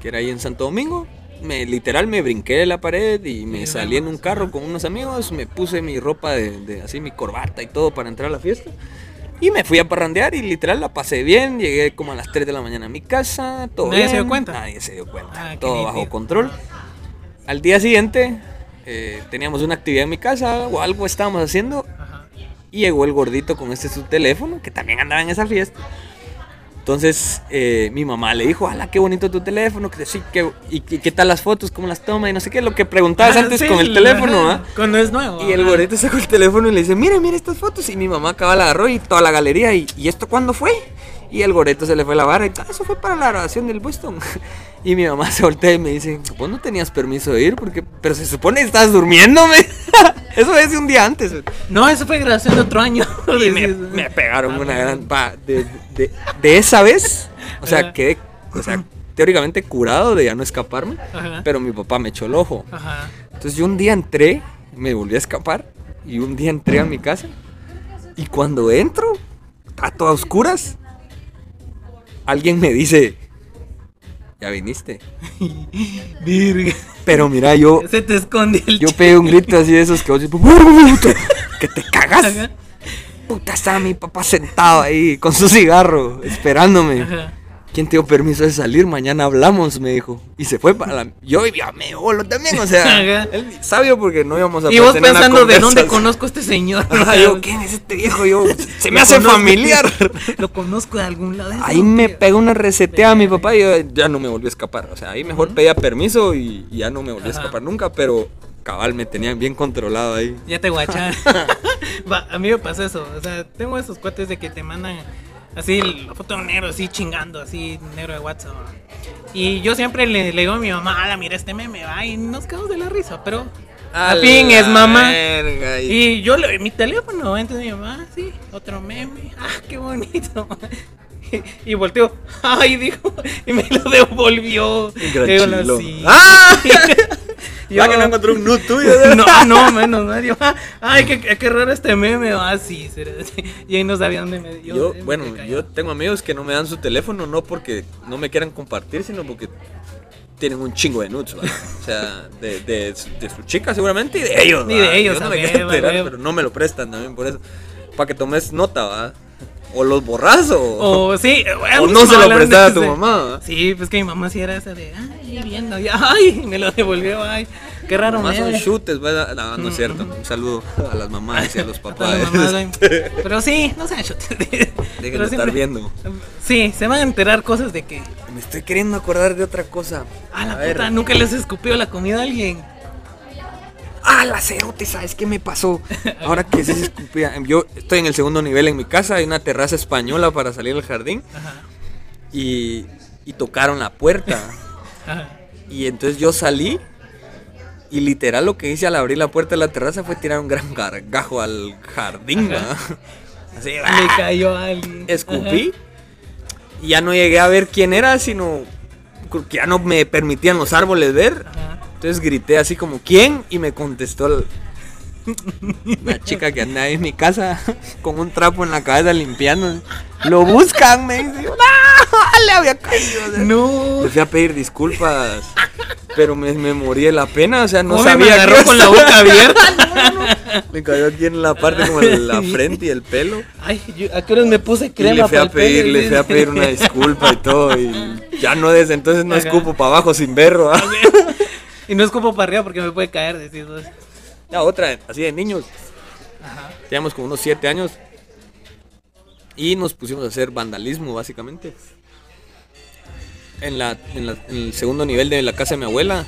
Speaker 4: que era ahí en Santo Domingo. Me, literal me brinqué de la pared y me salí en un carro con unos amigos, me puse mi ropa de, de- así, mi corbata y todo para entrar a la fiesta. Y me fui a parrandear y literal la pasé bien, llegué como a las 3 de la mañana a mi casa, todo
Speaker 2: ¿Nadie se dio cuenta?
Speaker 4: Nadie se dio cuenta,
Speaker 2: Ah,
Speaker 4: todo bajo control. Al día siguiente eh, teníamos una actividad en mi casa o algo estábamos haciendo
Speaker 2: Ajá.
Speaker 4: y llegó el gordito con este su teléfono, que también andaba en esa fiesta. Entonces eh, mi mamá le dijo, ¡hala, qué bonito tu teléfono! Que sí, que, y, y qué tal las fotos? ¿Cómo las toma? Y no sé qué, lo que preguntabas
Speaker 2: Ah,
Speaker 4: antes
Speaker 2: sí,
Speaker 4: con el teléfono, ¿ah?
Speaker 2: Cuando es nuevo.
Speaker 4: Y el gordito sacó el teléfono y le dice, mire, mire estas fotos. Y mi mamá acaba la agarró y toda la galería. ¿Y, ¿y esto cuándo fue? Y el gordito se le fue la barra y "Ah, eso fue para la grabación del Boston. Y mi mamá se voltea y me dice, vos no tenías permiso de ir porque, pero se supone que estás durmiéndome. eso es de un día antes.
Speaker 2: No, eso fue grabación de otro año.
Speaker 4: Y me, pegaron
Speaker 2: Ah,
Speaker 4: una gran... pa, de, de- de esa vez, o sea, quedé, o sea, teóricamente curado de ya no escaparme.
Speaker 2: Ajá.
Speaker 4: Pero mi papá me echó el ojo.
Speaker 2: Ajá.
Speaker 4: Entonces yo un día entré, me volví a escapar y un día entré a mi casa y cuando entro, a todas oscuras, alguien me dice, ya viniste.
Speaker 2: Virga.
Speaker 4: Pero mira, yo,
Speaker 2: Se te esconde el
Speaker 4: yo
Speaker 2: ch-
Speaker 4: pegué un grito así de esos que vos dices, "Puta, que te cagas.
Speaker 2: Ajá.
Speaker 4: Puta, estaba mi papá sentado ahí con su cigarro, esperándome.
Speaker 2: Ajá.
Speaker 4: ¿Quién te dio permiso de salir? Mañana hablamos, me dijo. Y se fue para la... Yo ya me bolo también, o sea... Él sabio porque no íbamos a
Speaker 2: Y vos pensando de dónde conozco a este señor.
Speaker 4: Ajá, yo, ¿quién es este viejo? Yo, se me hace
Speaker 2: conozco.
Speaker 4: familiar.
Speaker 2: Lo conozco de algún lado.
Speaker 4: Ahí me pegó una reseteada a mi papá y yo ya no me volví a escapar. O sea, ahí mejor pedía permiso y, y ya no me volví a escapar nunca, pero cabal me tenían bien controlado ahí.
Speaker 2: Ya te guachan. A mí me pasa eso. O sea, tengo esos cuates de que te mandan así la foto de un negro, así chingando, así negro de WhatsApp. Y yo siempre le, le digo a mi mamá, ala, mira este meme, va, y nos quedamos de la risa, pero.
Speaker 4: A la
Speaker 2: es mamá.
Speaker 4: verga, y-
Speaker 2: Y yo le doy mi teléfono, entonces mi mamá, sí, otro meme, ah, qué bonito. Y, volteó, ay, dijo, y me lo devolvió. Sí.
Speaker 4: ¡Ah!
Speaker 2: Yo-
Speaker 4: Ya que no encontré un nude tuyo.
Speaker 2: no, no, menos. Yo, ah, ay, qué, qué raro este meme. Ah, sí. Y ahí no sabía dónde me dio.
Speaker 4: Yo,
Speaker 2: me
Speaker 4: bueno,
Speaker 2: quedé
Speaker 4: yo tengo amigos que no me dan su teléfono, no porque no me quieran compartir, sino porque tienen un chingo de nudes, ¿va? O sea, de, de, de su chica seguramente y de ellos.
Speaker 2: Y de
Speaker 4: ¿va?
Speaker 2: ellos,
Speaker 4: Yo no me quiero enterar, pero no me lo prestan también por eso. Para que tomes nota, ¿va? O los borras o,
Speaker 2: O sí,
Speaker 4: o no se lo prestas a tu mamá.
Speaker 2: Sí, pues que mi mamá sí era esa de, ay, viendo, y, ay, me lo devolvió, ay, qué raro
Speaker 4: Mamás son chutes, ¿verdad? No, no es cierto. Un saludo a las mamás y a los papás.
Speaker 2: mamás, güey. Pero sí, no sean chutes.
Speaker 4: Dejen de estar viendo.
Speaker 2: Sí, se van a enterar cosas de que,
Speaker 4: Me estoy queriendo acordar de otra cosa.
Speaker 2: la
Speaker 4: A ver.
Speaker 2: puta, nunca les escupió la comida a alguien.
Speaker 4: Ah, la cerote, ¿sabes qué me pasó? Ahora que se escupía. Yo estoy en el segundo nivel en mi casa, hay una terraza española para salir al jardín
Speaker 2: Ajá,
Speaker 4: y, y tocaron la puerta.
Speaker 2: ajá.
Speaker 4: Y entonces yo salí y literal lo que hice al abrir la puerta de la terraza fue tirar un gran gargajo al jardín. Así,
Speaker 2: Le
Speaker 4: ¡ah!
Speaker 2: cayó alguien.
Speaker 4: escupí y ya no llegué a ver quién era, sino que ya no me permitían los árboles ver.
Speaker 2: Ajá.
Speaker 4: Entonces grité así como, ¿quién? Y me contestó el- una chica que anda ahí en mi casa con un trapo en la cabeza limpiando. Lo buscan, me dice. ¡No! Le había caído. o sea,
Speaker 2: No.
Speaker 4: Le fui a pedir disculpas. Pero me, me morí de la pena, o sea, no
Speaker 2: Hombre, me
Speaker 4: sabía
Speaker 2: agarró con la boca abierta.
Speaker 4: Me cayó aquí en la parte como en la frente y el pelo.
Speaker 2: Ay, yo, ¿a qué horas me puse
Speaker 4: Y
Speaker 2: crema
Speaker 4: le fui a pedir, le fui a pedir una disculpa y todo. Y ya no desde entonces no escupo para abajo sin verlo. ¿ah?
Speaker 2: Y no escupo para arriba porque me puede caer, decís vos.
Speaker 4: La otra, así de niños.
Speaker 2: Ajá.
Speaker 4: Teníamos como unos 7 años. Y nos pusimos a hacer vandalismo, básicamente. En, la, en, la- en el segundo nivel de la casa de mi abuela.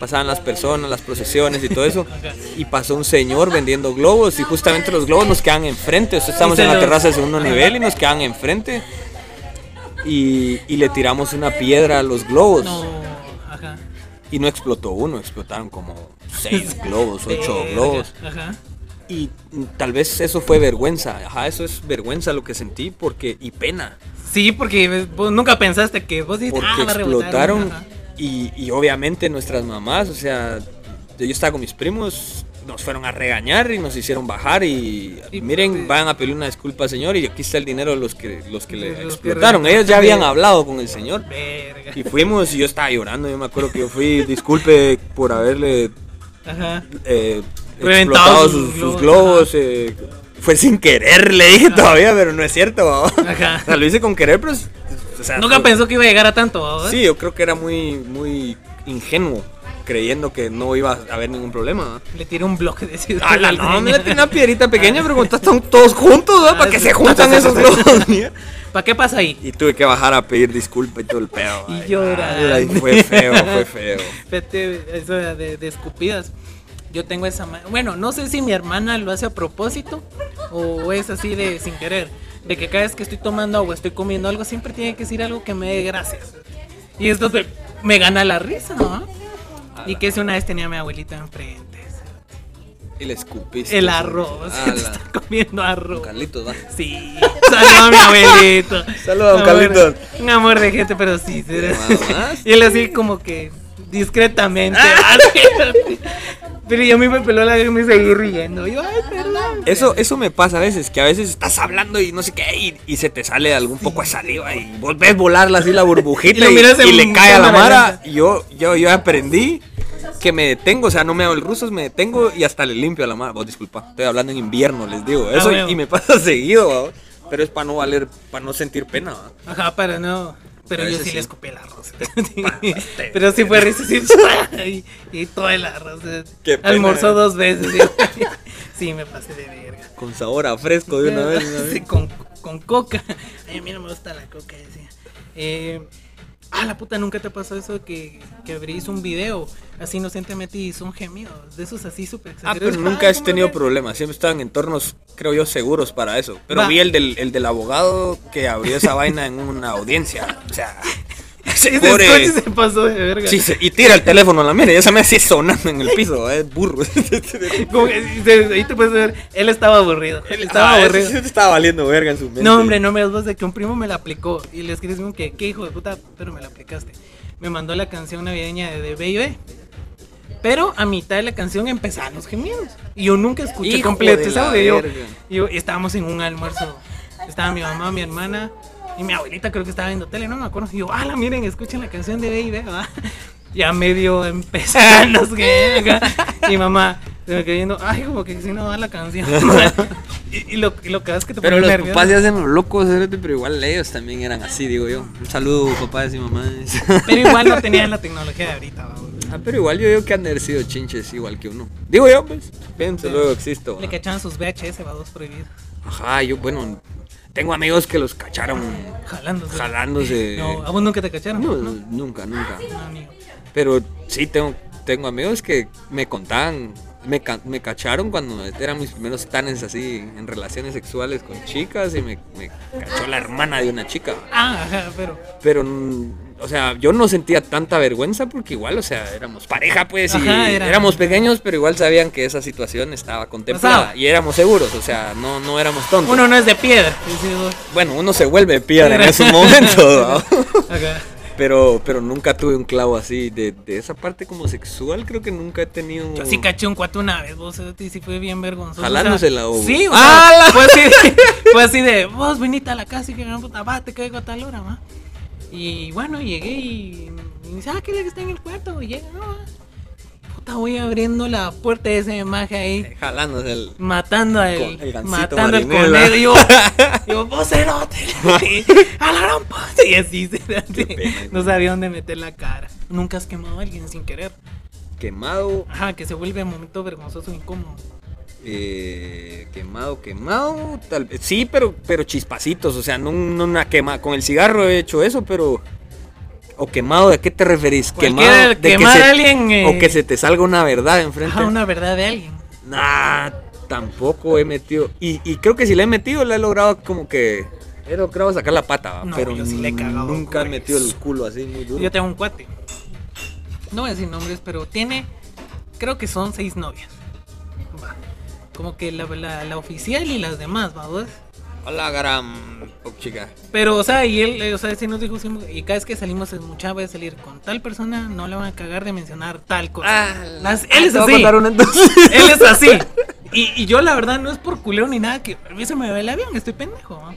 Speaker 4: Pasaban las personas, las procesiones y todo eso. Y pasó un señor vendiendo globos. Y justamente los globos nos quedan enfrente. O sea, estamos en la terraza de segundo nivel y nos quedan enfrente. Y, y le tiramos una piedra a los globos.
Speaker 2: No.
Speaker 4: Y no explotó uno, explotaron como seis globos, ocho globos.
Speaker 2: Ajá.
Speaker 4: y tal vez eso fue vergüenza. Ajá, eso es vergüenza lo que sentí porque y pena.
Speaker 2: Sí, porque vos nunca pensaste que vos
Speaker 4: Porque
Speaker 2: ah, va a rebotar",
Speaker 4: explotaron y, y obviamente nuestras mamás, o sea, yo estaba con mis primos, nos fueron a regañar y nos hicieron bajar y,
Speaker 2: Y-
Speaker 4: miren, van a pedir una disculpa señor y aquí está el dinero de los que los que le
Speaker 2: Los
Speaker 4: explotaron. Ellos ya habían hablado con el señor.
Speaker 2: Verga.
Speaker 4: Y fuimos y yo estaba llorando, yo me acuerdo que yo fui, disculpe por haberle
Speaker 2: Ajá.
Speaker 4: eh, explotado
Speaker 2: sus
Speaker 4: sus, sus
Speaker 2: globos,
Speaker 4: eh, fue sin querer, le dije todavía, pero no es cierto.
Speaker 2: Ajá.
Speaker 4: O sea, lo hice con querer, pero... o sea,
Speaker 2: Nunca pensó que iba a llegar a tanto, ¿verdad?
Speaker 4: Sí, yo creo que era muy, muy ingenuo, creyendo que no iba a haber ningún problema.
Speaker 2: Le tiré un bloque de ciudad.
Speaker 4: Ah, la, no, me metí una piedrita pequeña, pero cuando están todos juntos, ¿no?
Speaker 2: Ah,
Speaker 4: ¿Para qué se juntan esos globos?
Speaker 2: ¿Para qué pasa ahí?
Speaker 4: y tuve que bajar a pedir disculpa y todo el pedo.
Speaker 2: Y llorar.
Speaker 4: fue feo, fue feo.
Speaker 2: Eso de, de escupidas. Yo tengo esa. Bueno, no sé si mi hermana lo hace a propósito o es así de sin querer. De que cada vez que estoy tomando agua, estoy comiendo algo, siempre tiene que decir algo que me dé gracias. Y esto me gana la risa, ¿no? Y que si una vez tenía a mi abuelita enfrente.
Speaker 4: Y le escupiste.
Speaker 2: El arroz.
Speaker 4: Ah, la-
Speaker 2: Está comiendo arroz.
Speaker 4: Carlitos, va.
Speaker 2: Sí, saludos a mi abuelito.
Speaker 4: Saludos, don Carlitos.
Speaker 2: Un amor de gente, pero sí. Y él así como que discretamente. así. Pero yo me peló la y me seguí riendo. Yo, ay, perdón.
Speaker 4: Eso, eso me pasa a veces, que a veces estás hablando y no sé qué, y, y se te sale algún poco de saliva y vos ves volarla así la burbujita y, y le cae a la mara. yo, yo, yo aprendí que me detengo, o sea, no me hago el ruso, me detengo y hasta le limpio a la mara. Vos disculpa, estoy hablando en invierno, les digo. Eso,
Speaker 2: bueno.
Speaker 4: y me pasa seguido, ¿va? pero es para no valer, para no sentir pena. ¿va?
Speaker 2: Ajá, pero no. Pero yo sí,
Speaker 4: sí.
Speaker 2: le escupí el arroz. pero sí fue risa, y, y todo el arroz.
Speaker 4: Qué pena,
Speaker 2: Almorzó
Speaker 4: eh.
Speaker 2: dos veces. Sí, me pasé de verga.
Speaker 4: Con sabor a fresco de una vez.
Speaker 2: Sí, con, con coca. A mí no me gusta la coca, decía. Eh, ah, la puta, nunca te pasó eso que, que abrís un video así inocentemente y son gemidos. De esos así súper
Speaker 4: Ah, pero nunca
Speaker 2: Ay,
Speaker 4: has
Speaker 2: ¿cómo
Speaker 4: tenido problemas. Siempre están en entornos, creo yo, seguros para eso. Pero
Speaker 2: Va.
Speaker 4: vi el del, el del abogado que abrió esa vaina en una audiencia. O sea, pobre-
Speaker 2: se pasó de verga.
Speaker 4: Sí, se- y tira el teléfono a la mira, ya se me hace sonando en el piso, es burro.
Speaker 2: Como que, ahí te puedes ver, él estaba aburrido. Él estaba
Speaker 4: Ah,
Speaker 2: aburrido.
Speaker 4: sí estaba valiendo verga en su mente.
Speaker 2: No, hombre, no me das voz de que un primo me la aplicó. Y le escribí que, qué hijo de puta, pero me la aplicaste. Me mandó la canción navideña de, de B&B. Pero a mitad de la canción empezaron los gemidos. Y yo nunca escuché
Speaker 4: Hijo
Speaker 2: completo ese audio. Yo- estábamos en un almuerzo. Estaba mi mamá, mi hermana y mi abuelita creo que estaba viendo tele, no me acuerdo. Y yo, ala, miren, escuchen la canción de B&B, ¿verdad? Ya medio sé qué, acá. Y mamá, se me quedó viendo, ay, como que si no va la canción. y, y lo, y lo que es que te
Speaker 4: Pero los
Speaker 2: nervioso.
Speaker 4: papás se hacen los locos, pero igual ellos también eran así, digo yo. Un saludo, papás y mamás.
Speaker 2: Pero igual no tenían la tecnología de ahorita, ¿va?
Speaker 4: ah, pero igual yo digo que han de haber sido chinches igual que uno. Digo yo, pues, pienso, luego existo.
Speaker 2: Le cachaban sus VHS, va dos prohibidos.
Speaker 4: Ajá, yo, bueno, tengo amigos que los cacharon
Speaker 2: Jalándose.
Speaker 4: jalándose.
Speaker 2: No, a vos nunca te cacharon.
Speaker 4: No, nunca, nunca.
Speaker 2: No, amigo.
Speaker 4: Pero sí, tengo, tengo amigos que me contaban, me, ca- me cacharon cuando eran mis primeros tanes así en relaciones sexuales con chicas y me, me cachó la hermana de una chica.
Speaker 2: Ah, pero.
Speaker 4: Pero, o sea, yo no sentía tanta vergüenza porque igual, o sea, éramos pareja pues y
Speaker 2: Ajá, era-
Speaker 4: éramos pequeños, pero igual sabían que esa situación estaba contemplada y éramos seguros, o sea, no, no éramos tontos.
Speaker 2: Uno no es de piedra.
Speaker 4: Bueno, uno se vuelve piedra en esos momentos, ¿no? Pero, pero nunca tuve un clavo así de, de esa parte como sexual, creo que nunca he tenido.
Speaker 2: Yo sí caché un cuate una vez, vos, y sí fue bien vergonzoso.
Speaker 4: Jalándosela,
Speaker 2: o
Speaker 4: o-
Speaker 2: sea, Sí, o
Speaker 4: ¡Ah,
Speaker 2: sea,
Speaker 4: la-
Speaker 2: fue así, de, fue así de, vos viniste a la casa y que gran puta, va, te caigo a tal hora, va. Y bueno, llegué y, y dice, ah, ¿qué es lo que está en el cuarto? Y llega, no, va. Puta, voy abriendo la puerta de ese maje ahí.
Speaker 4: Jalándose el.
Speaker 2: Matando al
Speaker 4: el
Speaker 2: matando al conejo. Y yo, yo, vos cerote. A la gran puta. Y así,
Speaker 4: pena.
Speaker 2: No sabía dónde meter la cara. Nunca has quemado a alguien sin querer.
Speaker 4: Quemado,
Speaker 2: Ajá, que se vuelve un momento vergonzoso incómodo.
Speaker 4: Eh, quemado, quemado. Tal vez. Sí, pero, pero chispacitos. O sea, no, no una quema. Con el cigarro he hecho eso, pero. O quemado, ¿a qué te referís? Quemado. de que
Speaker 2: quemar
Speaker 4: se-
Speaker 2: a alguien, eh,
Speaker 4: O que se te salga una verdad enfrente.
Speaker 2: Ajá, una verdad de alguien.
Speaker 4: Nah, tampoco he metido. Y, y creo que si le he metido, le he logrado como que. He logrado sacar la pata, pero
Speaker 2: yo sí le he cagado,
Speaker 4: nunca he metido el culo así muy duro.
Speaker 2: Yo tengo un cuate. No voy a decir nombres, pero tiene. Creo que son seis novias. Como que la, la, la oficial y las demás, ¿va vos?
Speaker 4: Hola, gran chica.
Speaker 2: Pero, o sea, y él, eh, o sea, sí nos dijo, y cada vez que salimos, es mucha voy a salir con tal persona, no le van a cagar de mencionar tal cosa.
Speaker 4: Ah,
Speaker 2: Las- él es así.
Speaker 4: una entonces.
Speaker 2: Él es así. Y, y yo, la verdad, no es por culero ni nada, que a mí se me va el avión, estoy pendejo. ¿no?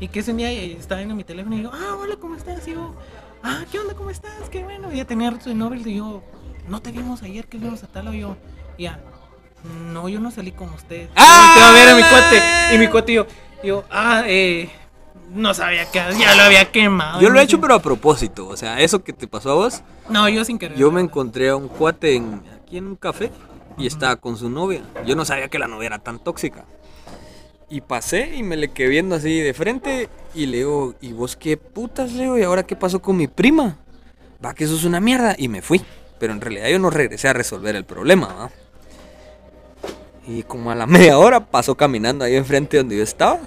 Speaker 2: Y que ese día eh, estaba viendo mi teléfono y digo, ah, hola, ¿cómo estás? Y yo, ah, ¿qué onda? ¿Cómo estás? Qué bueno. Y ya tenía de Nobel y yo, no te vimos ayer que fuimos a tal o yo. Y ya, no, yo no salí con usted.
Speaker 4: ¡Ah!
Speaker 2: Y volteo a ver a mi cuate. Y mi cuate y yo, yo, ah, eh, no sabía que ya lo había quemado.
Speaker 4: Yo lo
Speaker 2: No
Speaker 4: he hecho, pero a propósito. O sea, eso que te pasó a vos,
Speaker 2: No, yo sin querer.
Speaker 4: yo me encontré a un cuate en, aquí en un café y estaba con su novia. Yo no sabía que la novia era tan tóxica. Y pasé y me le quedé viendo así de frente y le digo, ¿y vos qué putas, Leo? ¿Y ahora qué pasó con mi prima? Va, que eso es una mierda. Y me fui. Pero en realidad yo no regresé a resolver el problema, ¿va? Y como a la media hora pasó caminando ahí enfrente donde yo estaba.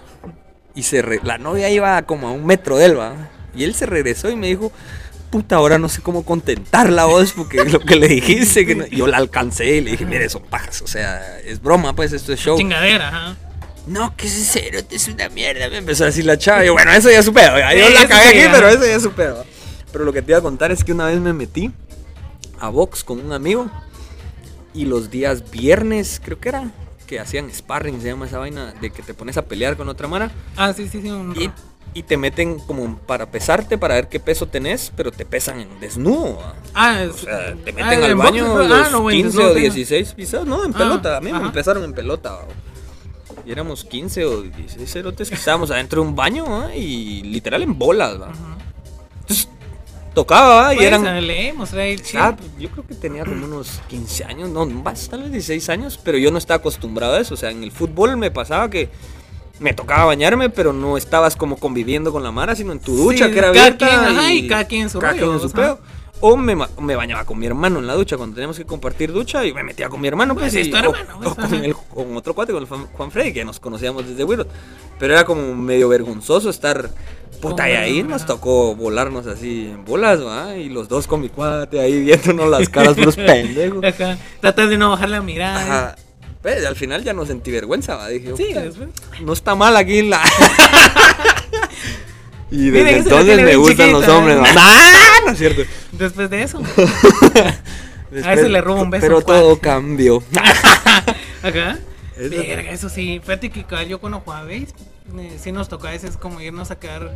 Speaker 4: Y se re- la novia iba como a un metro de él, ¿va? Y él se regresó y me dijo, puta, ahora no sé cómo contentarla vos, porque lo que le dijiste, que no-". yo la alcancé y le dije, mire, son pajas, o sea, es broma, pues, esto es show.
Speaker 2: Chingadera, ajá.
Speaker 4: No, que ese cerote es una mierda, me empezó a decir la chava. Y yo, bueno, eso ya es su pedo, ya, yo
Speaker 2: Sí,
Speaker 4: la cagué
Speaker 2: sí,
Speaker 4: aquí,
Speaker 2: ya.
Speaker 4: pero eso ya es su pedo. Pero lo que te iba a contar es que una vez me metí a box con un amigo y los días viernes, creo que era, que hacían sparring, se llama esa vaina, de que te pones a pelear con otra mara
Speaker 2: Ah, sí, sí, sí.
Speaker 4: y, y te meten como para pesarte, para ver qué peso tenés, pero te pesan en desnudo.
Speaker 2: Ah, es,
Speaker 4: O sea, te
Speaker 2: ah,
Speaker 4: meten al
Speaker 2: en
Speaker 4: baño
Speaker 2: boxeo,
Speaker 4: los
Speaker 2: ah, no, güey,
Speaker 4: 15
Speaker 2: no
Speaker 4: o
Speaker 2: tengo.
Speaker 4: 16 pisados, no, en
Speaker 2: Ah,
Speaker 4: pelota. A mí me empezaron en pelota. Y éramos 15 o 16 cerotes que estábamos adentro de un baño ¿va? y literal en bolas. ¿va? Entonces, tocaba y
Speaker 2: Pues,
Speaker 4: eran...
Speaker 2: leemos, chip.
Speaker 4: Ah, yo creo que tenía como unos 15 años, no, más, tal vez 16 años, pero yo no estaba acostumbrado a eso. O sea, en el fútbol me pasaba que me tocaba bañarme, pero no estabas como conviviendo con la mara, sino en tu ducha,
Speaker 2: Sí,
Speaker 4: que era
Speaker 2: cada
Speaker 4: abierta.
Speaker 2: quien, ajá, y cada quien en su
Speaker 4: cada
Speaker 2: rollo,
Speaker 4: quien en su
Speaker 2: ajá.
Speaker 4: pedo. O me, me bañaba con mi hermano en la ducha cuando teníamos que compartir ducha y me metía con mi hermano, pues,
Speaker 2: Pues,
Speaker 4: y- o-
Speaker 2: hermano, pues,
Speaker 4: o con,
Speaker 2: ajá.
Speaker 4: el- con otro cuate, con el Juan, Freddy, que nos conocíamos desde Wirot. Pero era como medio vergonzoso estar. Puta, y ahí nos tocó volarnos así en bolas, ¿va? Y los dos con mi cuate ahí viéndonos las caras, puros pendejos.
Speaker 2: Ajá. Tratas de no bajar la mirada.
Speaker 4: Ajá. Pues, al final ya no sentí vergüenza, ¿va? Dije,
Speaker 2: Sí,
Speaker 4: "Puta,
Speaker 2: después.
Speaker 4: no está mal aquí la. y desde
Speaker 2: Miren,
Speaker 4: entonces me gustan los hombres,
Speaker 2: ¿eh?
Speaker 4: ¿va? ¡Ah! No es cierto.
Speaker 2: Después de eso.
Speaker 4: Después-
Speaker 2: A ese le robo un beso
Speaker 4: Pero todo cambió.
Speaker 2: Acá.
Speaker 4: Es
Speaker 2: Verga, eso sí. Fíjate que yo cuando jugaba base, eh, sí nos tocaba a veces como irnos a quedar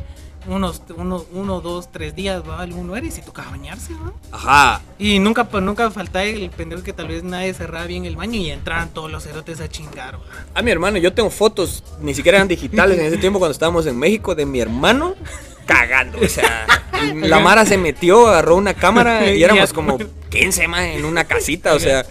Speaker 2: unos, uno, uno, dos, tres días, va, algún lugar y sí tocaba bañarse, ¿no?
Speaker 4: Ajá.
Speaker 2: Y nunca, pues, nunca faltaba el pendejo que tal vez nadie cerraba bien el baño y entraran todos los cerotes a chingar, ¿va?
Speaker 4: A mi hermano, yo tengo fotos, ni siquiera eran digitales en ese tiempo cuando estábamos en México, de mi hermano cagando. O sea, la Mara se metió, agarró una cámara y éramos como 15 más en una casita, o sea,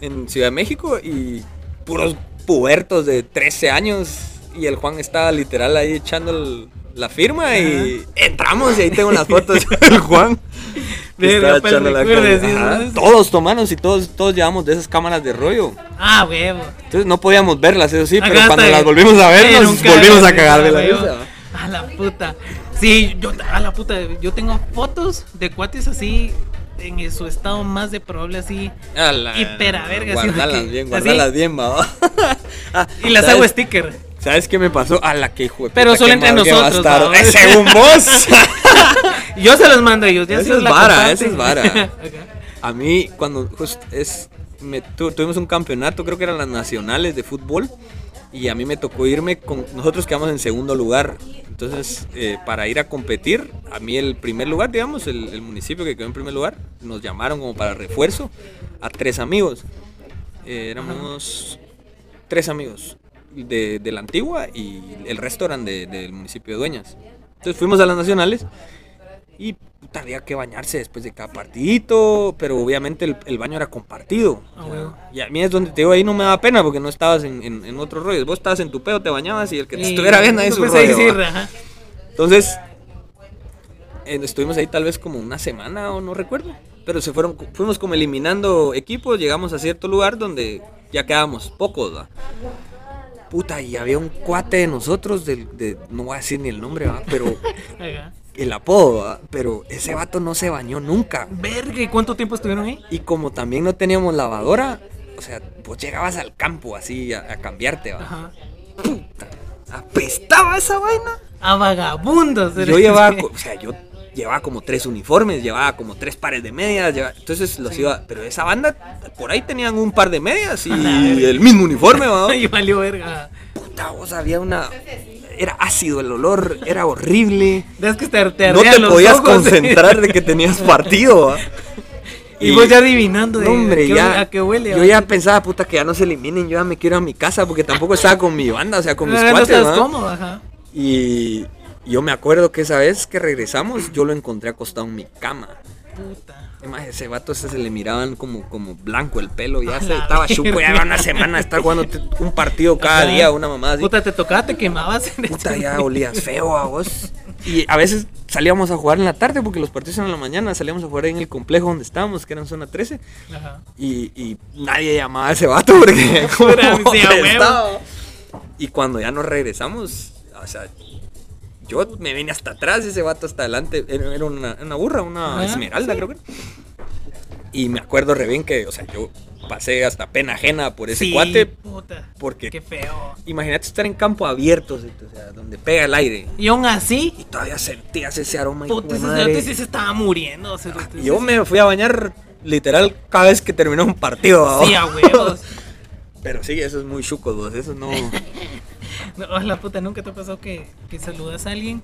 Speaker 4: en Ciudad de México y puros pubertos de 13 años. Y el Juan estaba literal ahí echando el- la firma y entramos y ahí tengo las fotos del Juan.
Speaker 2: Verga,
Speaker 4: estaba
Speaker 2: pues.
Speaker 4: Todos tomanos y todos, todos llevamos de esas cámaras de rollo.
Speaker 2: Ah, huevo.
Speaker 4: Entonces no podíamos verlas, eso sí,
Speaker 2: Acá
Speaker 4: pero cuando las volvimos a ver, nos volvimos a cagar de la risa.
Speaker 2: A la puta. Sí, yo, a la puta, yo tengo fotos de cuates así, en su estado más de probable así.
Speaker 4: A la-
Speaker 2: Hipera verga, así de
Speaker 4: Guardalas
Speaker 2: que-
Speaker 4: bien,
Speaker 2: así.
Speaker 4: guardalas bien, va. Ah,
Speaker 2: Y las
Speaker 4: ¿sabes-
Speaker 2: hago sticker.
Speaker 4: ¿Sabes qué me pasó? A la que de
Speaker 2: Pero solo entre nosotros.
Speaker 4: Eh, Según vos.
Speaker 2: Yo se los mando a ellos. Ya
Speaker 4: Eso
Speaker 2: si ellos
Speaker 4: es vara, eso es vara. A mí, cuando just es, me, tu- tuvimos un campeonato, creo que eran las nacionales de fútbol, y a mí me tocó irme con. Nosotros quedamos en segundo lugar. Entonces, eh, para ir a competir, a mí el primer lugar, digamos, el, el municipio que quedó en primer lugar, nos llamaron como para refuerzo a tres amigos. Eh, éramos tres amigos de, de la antigua y el resto eran de- del municipio de Dueñas. Entonces fuimos a las nacionales y puta, había que bañarse después de cada partidito, pero obviamente el, el baño era compartido.
Speaker 2: Ah.
Speaker 4: Y a mí es donde te digo, ahí no me daba pena porque no estabas en, en, en otro rollo. Vos estabas en tu pedo, te bañabas y el que te
Speaker 2: Y
Speaker 4: estuviera viendo ahí su
Speaker 2: ahí
Speaker 4: rollo.
Speaker 2: ajá.
Speaker 4: Entonces, eh, estuvimos ahí tal vez como una semana o no recuerdo. Pero se fueron, fuimos como eliminando equipos, llegamos a cierto lugar donde ya quedábamos pocos, ¿va? Puta, y había un cuate de nosotros, del- de, no voy a decir ni el nombre, ¿va? Pero el apodo, ¿va? Pero ese vato no se bañó nunca.
Speaker 2: Verga, ¿y cuánto tiempo estuvieron ahí?
Speaker 4: Y como también no teníamos lavadora, o sea, vos llegabas al campo así a, a cambiarte, ¿va?
Speaker 2: Ajá.
Speaker 4: Puta, apestaba esa vaina.
Speaker 2: A vagabundos.
Speaker 4: Yo llevaba, o sea, yo llevaba como tres uniformes, llevaba como tres pares de medias, llevaba- entonces los iba, pero esa banda, por ahí tenían un par de medias y el mismo uniforme, ¿va?
Speaker 2: Y valió verga.
Speaker 4: Puta, vos había una, era ácido el olor, era horrible.
Speaker 2: Es que te, te
Speaker 4: No te
Speaker 2: los
Speaker 4: podías
Speaker 2: ojos,
Speaker 4: concentrar de que tenías partido, ¿va?
Speaker 2: Y, vos ya adivinando de
Speaker 4: No, hombre,
Speaker 2: qué-
Speaker 4: ya.
Speaker 2: a qué huele.
Speaker 4: yo ya pensaba, puta, que ya no se eliminen, yo ya me quiero a mi casa porque tampoco estaba con mi banda, o sea, con mis
Speaker 2: Ah, no
Speaker 4: cuates,
Speaker 2: estás
Speaker 4: ¿va?
Speaker 2: cómodo, ajá.
Speaker 4: Y yo me acuerdo que esa vez que regresamos, yo lo encontré acostado en mi cama.
Speaker 2: Puta.
Speaker 4: Además, ese vato ese se le miraban como, como blanco el pelo, ya se estaba chupo, ya era una semana de estar jugando un partido cada día, una mamá así.
Speaker 2: Puta, te tocaba, te quemabas
Speaker 4: Puta,
Speaker 2: ese
Speaker 4: ya olías feo a vos. Y a veces salíamos a jugar en la tarde porque los partidos eran en la mañana, salíamos a jugar en el complejo donde estábamos, que era en zona 13.
Speaker 2: Ajá.
Speaker 4: Y, y nadie llamaba a ese vato porque como. Y cuando ya nos regresamos, o sea, yo me vine hasta atrás, ese vato hasta adelante. Era, una, una burra, una
Speaker 2: Ajá,
Speaker 4: esmeralda,
Speaker 2: sí.
Speaker 4: creo que. Y me acuerdo re bien que, o sea, yo pasé hasta pena ajena por ese
Speaker 2: Sí,
Speaker 4: cuate.
Speaker 2: puta.
Speaker 4: porque-
Speaker 2: Qué feo.
Speaker 4: Imagínate estar en campo abierto, o sea, donde pega el aire.
Speaker 2: Y aún así,
Speaker 4: Y todavía sentías ese aroma. y
Speaker 2: puta, ese sí se estaba muriendo.
Speaker 4: Y yo me fui a bañar literal cada vez que terminó un partido.
Speaker 2: Sí, a huevos.
Speaker 4: Pero sí, eso es muy chuco, vos, eso no.
Speaker 2: No, la puta, nunca te ha pasado que, que saludas a alguien,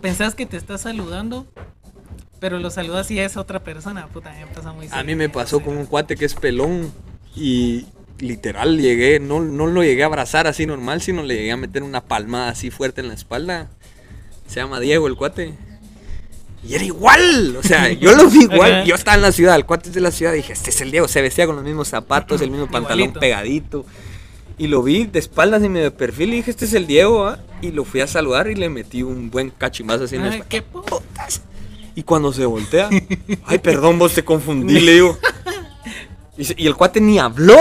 Speaker 2: pensás que te está saludando, pero lo saludas y es otra persona, puta, me pasa muy
Speaker 4: A mí me pasó con un cuate que es pelón y literal llegué, no, no lo llegué a abrazar así normal, sino le llegué a meter una palmada así fuerte en la espalda. Se llama Diego el cuate. Y era igual, o sea, yo lo vi igual.
Speaker 2: Ajá.
Speaker 4: Yo estaba en la ciudad, el cuate es de la ciudad, dije, este es el Diego, se vestía con los mismos zapatos, el mismo pantalón
Speaker 2: Igualito.
Speaker 4: pegadito. Y lo vi de espaldas y medio de perfil y dije, este es el Diego, ¿ah? Y lo fui a saludar y le metí un buen cachimazo así en espalda.
Speaker 2: qué puta.
Speaker 4: Y cuando se voltea, ay, perdón, vos te confundí, le digo. Y, el cuate ni habló,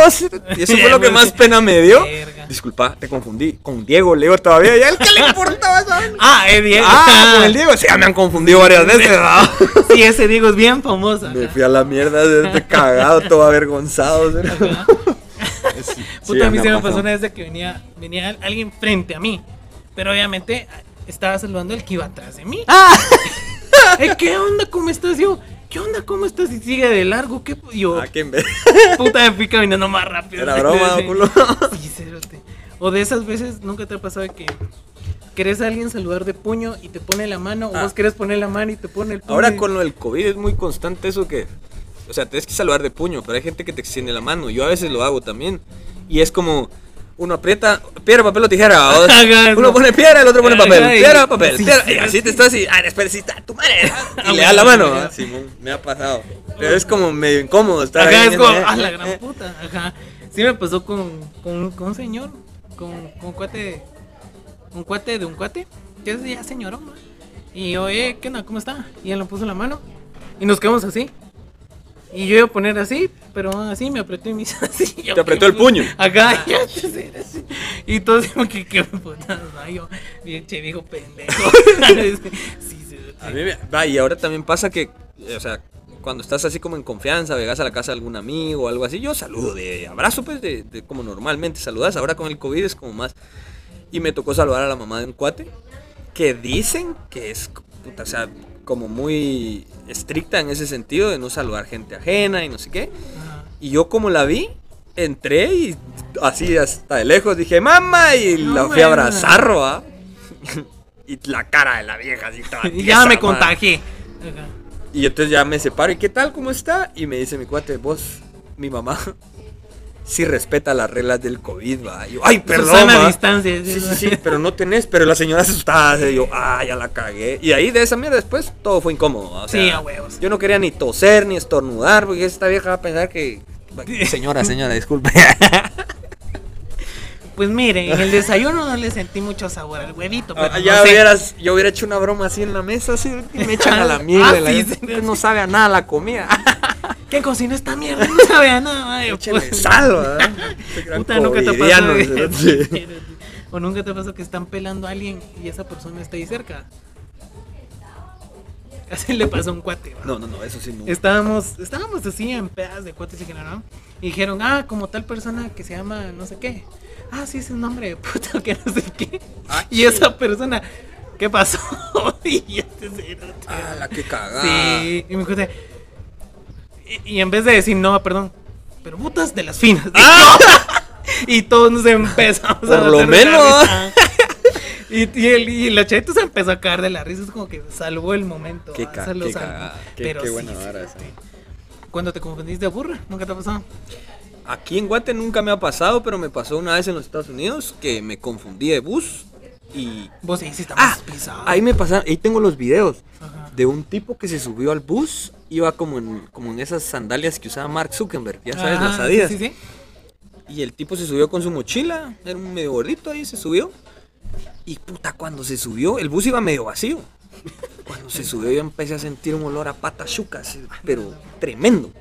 Speaker 4: y eso fue lo que más pena me dio. Disculpa, te confundí. Con Diego, le digo todavía. ¿Y a él qué le importaba vaina?
Speaker 2: Ah, es Diego.
Speaker 4: Ah, con el Diego. Sí, me han confundido varias veces. ¿verdad?
Speaker 2: Sí, ese Diego es bien famoso.
Speaker 4: Me fui a la mierda, este cagado, todo avergonzado. ¿sí? Sí,
Speaker 2: Puta, a mí se me pasó una vez de que venía, venía alguien frente a mí, pero obviamente estaba saludando el que iba atrás de mí. Eh, ¿Qué onda? ¿Cómo estás? Yo, ¿qué onda? ¿Cómo estás? Y sigue de largo, ¿qué? Yo,
Speaker 4: Ah, que en vez-
Speaker 2: puta, me fui caminando más rápido.
Speaker 4: Era broma,
Speaker 2: Sí.
Speaker 4: culo.
Speaker 2: Sí, cerote. O de esas veces, ¿nunca te ha pasado que querés a alguien saludar de puño y te pone la mano?
Speaker 4: Ah.
Speaker 2: O vos querés poner la mano y te pone el puño.
Speaker 4: Ahora
Speaker 2: y-
Speaker 4: con lo del COVID es muy constante eso que, o sea, tienes que saludar de puño, pero hay gente que te extiende la mano. Yo a veces lo hago también. Y es como, uno aprieta, piedra, papel o tijera. o- uno
Speaker 2: no.
Speaker 4: pone piedra, el otro pone papel. Piedra, papel,
Speaker 2: sí,
Speaker 4: piedra.
Speaker 2: sí,
Speaker 4: y así
Speaker 2: sí.
Speaker 4: te estás así, ah, espera, tu madre.
Speaker 2: Ah,
Speaker 4: Y le das la mano. ah, Simón, me ha pasado. Pero es como medio incómodo estar ahí.
Speaker 2: es como, ah, la gran puta. Ajá. Sí me pasó con, con, con un señor, con, con un cuate, un cuate de un cuate, que es ya señorón, ¿no? Y yo, eh, ¿qué onda? ¿Cómo está? Y él me puso la mano y nos quedamos así. Y yo iba a poner así, pero así me apretó y me hizo así. Yo,
Speaker 4: Te apretó
Speaker 2: ¿qué
Speaker 4: el puño.
Speaker 2: Acá, y yo, ¿qué es eso? Y que qué putas, ¿no? yo, bien che viejo pendejo. sí, sí,
Speaker 4: A mí me- va, y ahora también pasa que, eh, o sea, cuando estás así como en confianza, llegas a la casa de algún amigo o algo así, yo saludo de abrazo, pues, de, de como normalmente saludas. Ahora con el COVID es como más. Y me tocó saludar a la mamá de un cuate que dicen que es, puta, o sea, como muy estricta en ese sentido de no saludar gente ajena y no sé qué. Y yo como la vi, entré y así hasta de lejos dije, mamá, y
Speaker 2: No,
Speaker 4: la fui a abrazar, ¿va? y la cara de la vieja así toda
Speaker 2: Y
Speaker 4: tiesa,
Speaker 2: ya me contagié.
Speaker 4: Y entonces ya me separo, ¿y qué tal? ¿Cómo está? Y me dice mi cuate, vos, mi mamá, sí respeta las reglas del COVID, va. Yo, ay, perdón, ma".
Speaker 2: distancia.
Speaker 4: Sí, sí, sí, pero no tenés, pero la señora asustada, y yo, ah, ya la cagué. Y ahí de esa mierda después todo fue incómodo, ¿va? o sea,
Speaker 2: Sí, a huevos.
Speaker 4: Yo no quería ni toser ni estornudar, porque esta vieja va a pensar que... Señora, señora, disculpe.
Speaker 2: Pues miren, en el desayuno no le sentí mucho sabor al huevito. Pero
Speaker 4: Ah, ya
Speaker 2: no sé.
Speaker 4: hubieras, yo hubiera hecho una broma así en la mesa, así, y me echan a la mierda.
Speaker 2: Ah, sí.
Speaker 4: no sabe a nada la comida.
Speaker 2: ¿Quién cocinó esta mierda? No sabe a nada.
Speaker 4: Échale
Speaker 2: pues.
Speaker 4: sal, ¿verdad? Gran
Speaker 2: Puta, nunca te pasó.
Speaker 4: ¿sí?
Speaker 2: O nunca te pasó que están pelando a alguien y esa persona está ahí cerca. Así le pasó a un cuate. ¿va?
Speaker 4: No, no, no, eso sí no.
Speaker 2: Estábamos, estábamos así en pedazos de cuates y que no, ¿no? Y dijeron, ah, como tal persona que se llama no sé qué. Ah, sí, es un nombre de puta que no sé qué.
Speaker 4: Ah,
Speaker 2: y esa persona, ¿qué pasó? y este.
Speaker 4: Ah, la que cagada.
Speaker 2: Sí, y me conté. Y, y en vez de decir, no, perdón, pero putas de las finas. y todos nos empezamos
Speaker 4: Ah. Por
Speaker 2: a
Speaker 4: lo menos.
Speaker 2: Y, y, el, y la chavita se empezó a caer de la risa. Es como que salvó el momento.
Speaker 4: Qué,
Speaker 2: ah,
Speaker 4: ca- qué cagada. Qué,
Speaker 2: Pero
Speaker 4: qué
Speaker 2: sí,
Speaker 4: buena
Speaker 2: sí,
Speaker 4: esa.
Speaker 2: Cuando te confundiste de burra, nunca te ha pasado.
Speaker 4: Aquí en Guate nunca me ha pasado, pero me pasó una vez en los Estados Unidos que me confundí de bus y...
Speaker 2: Vos ahí sí estás
Speaker 4: Ah,
Speaker 2: pisado.
Speaker 4: ahí me pasaron, ahí tengo los videos
Speaker 2: Ajá.
Speaker 4: De un tipo que se subió al bus, iba como en, como en esas sandalias que usaba Mark Zuckerberg, ya sabes,
Speaker 2: Ajá,
Speaker 4: las Adidas.
Speaker 2: Sí, sí, sí.
Speaker 4: Y el tipo se subió con su mochila, era un medio gordito ahí, se subió. Y puta, cuando se subió, el bus iba medio vacío. Cuando se subió yo empecé a sentir un olor a patas chucas, pero tremendo.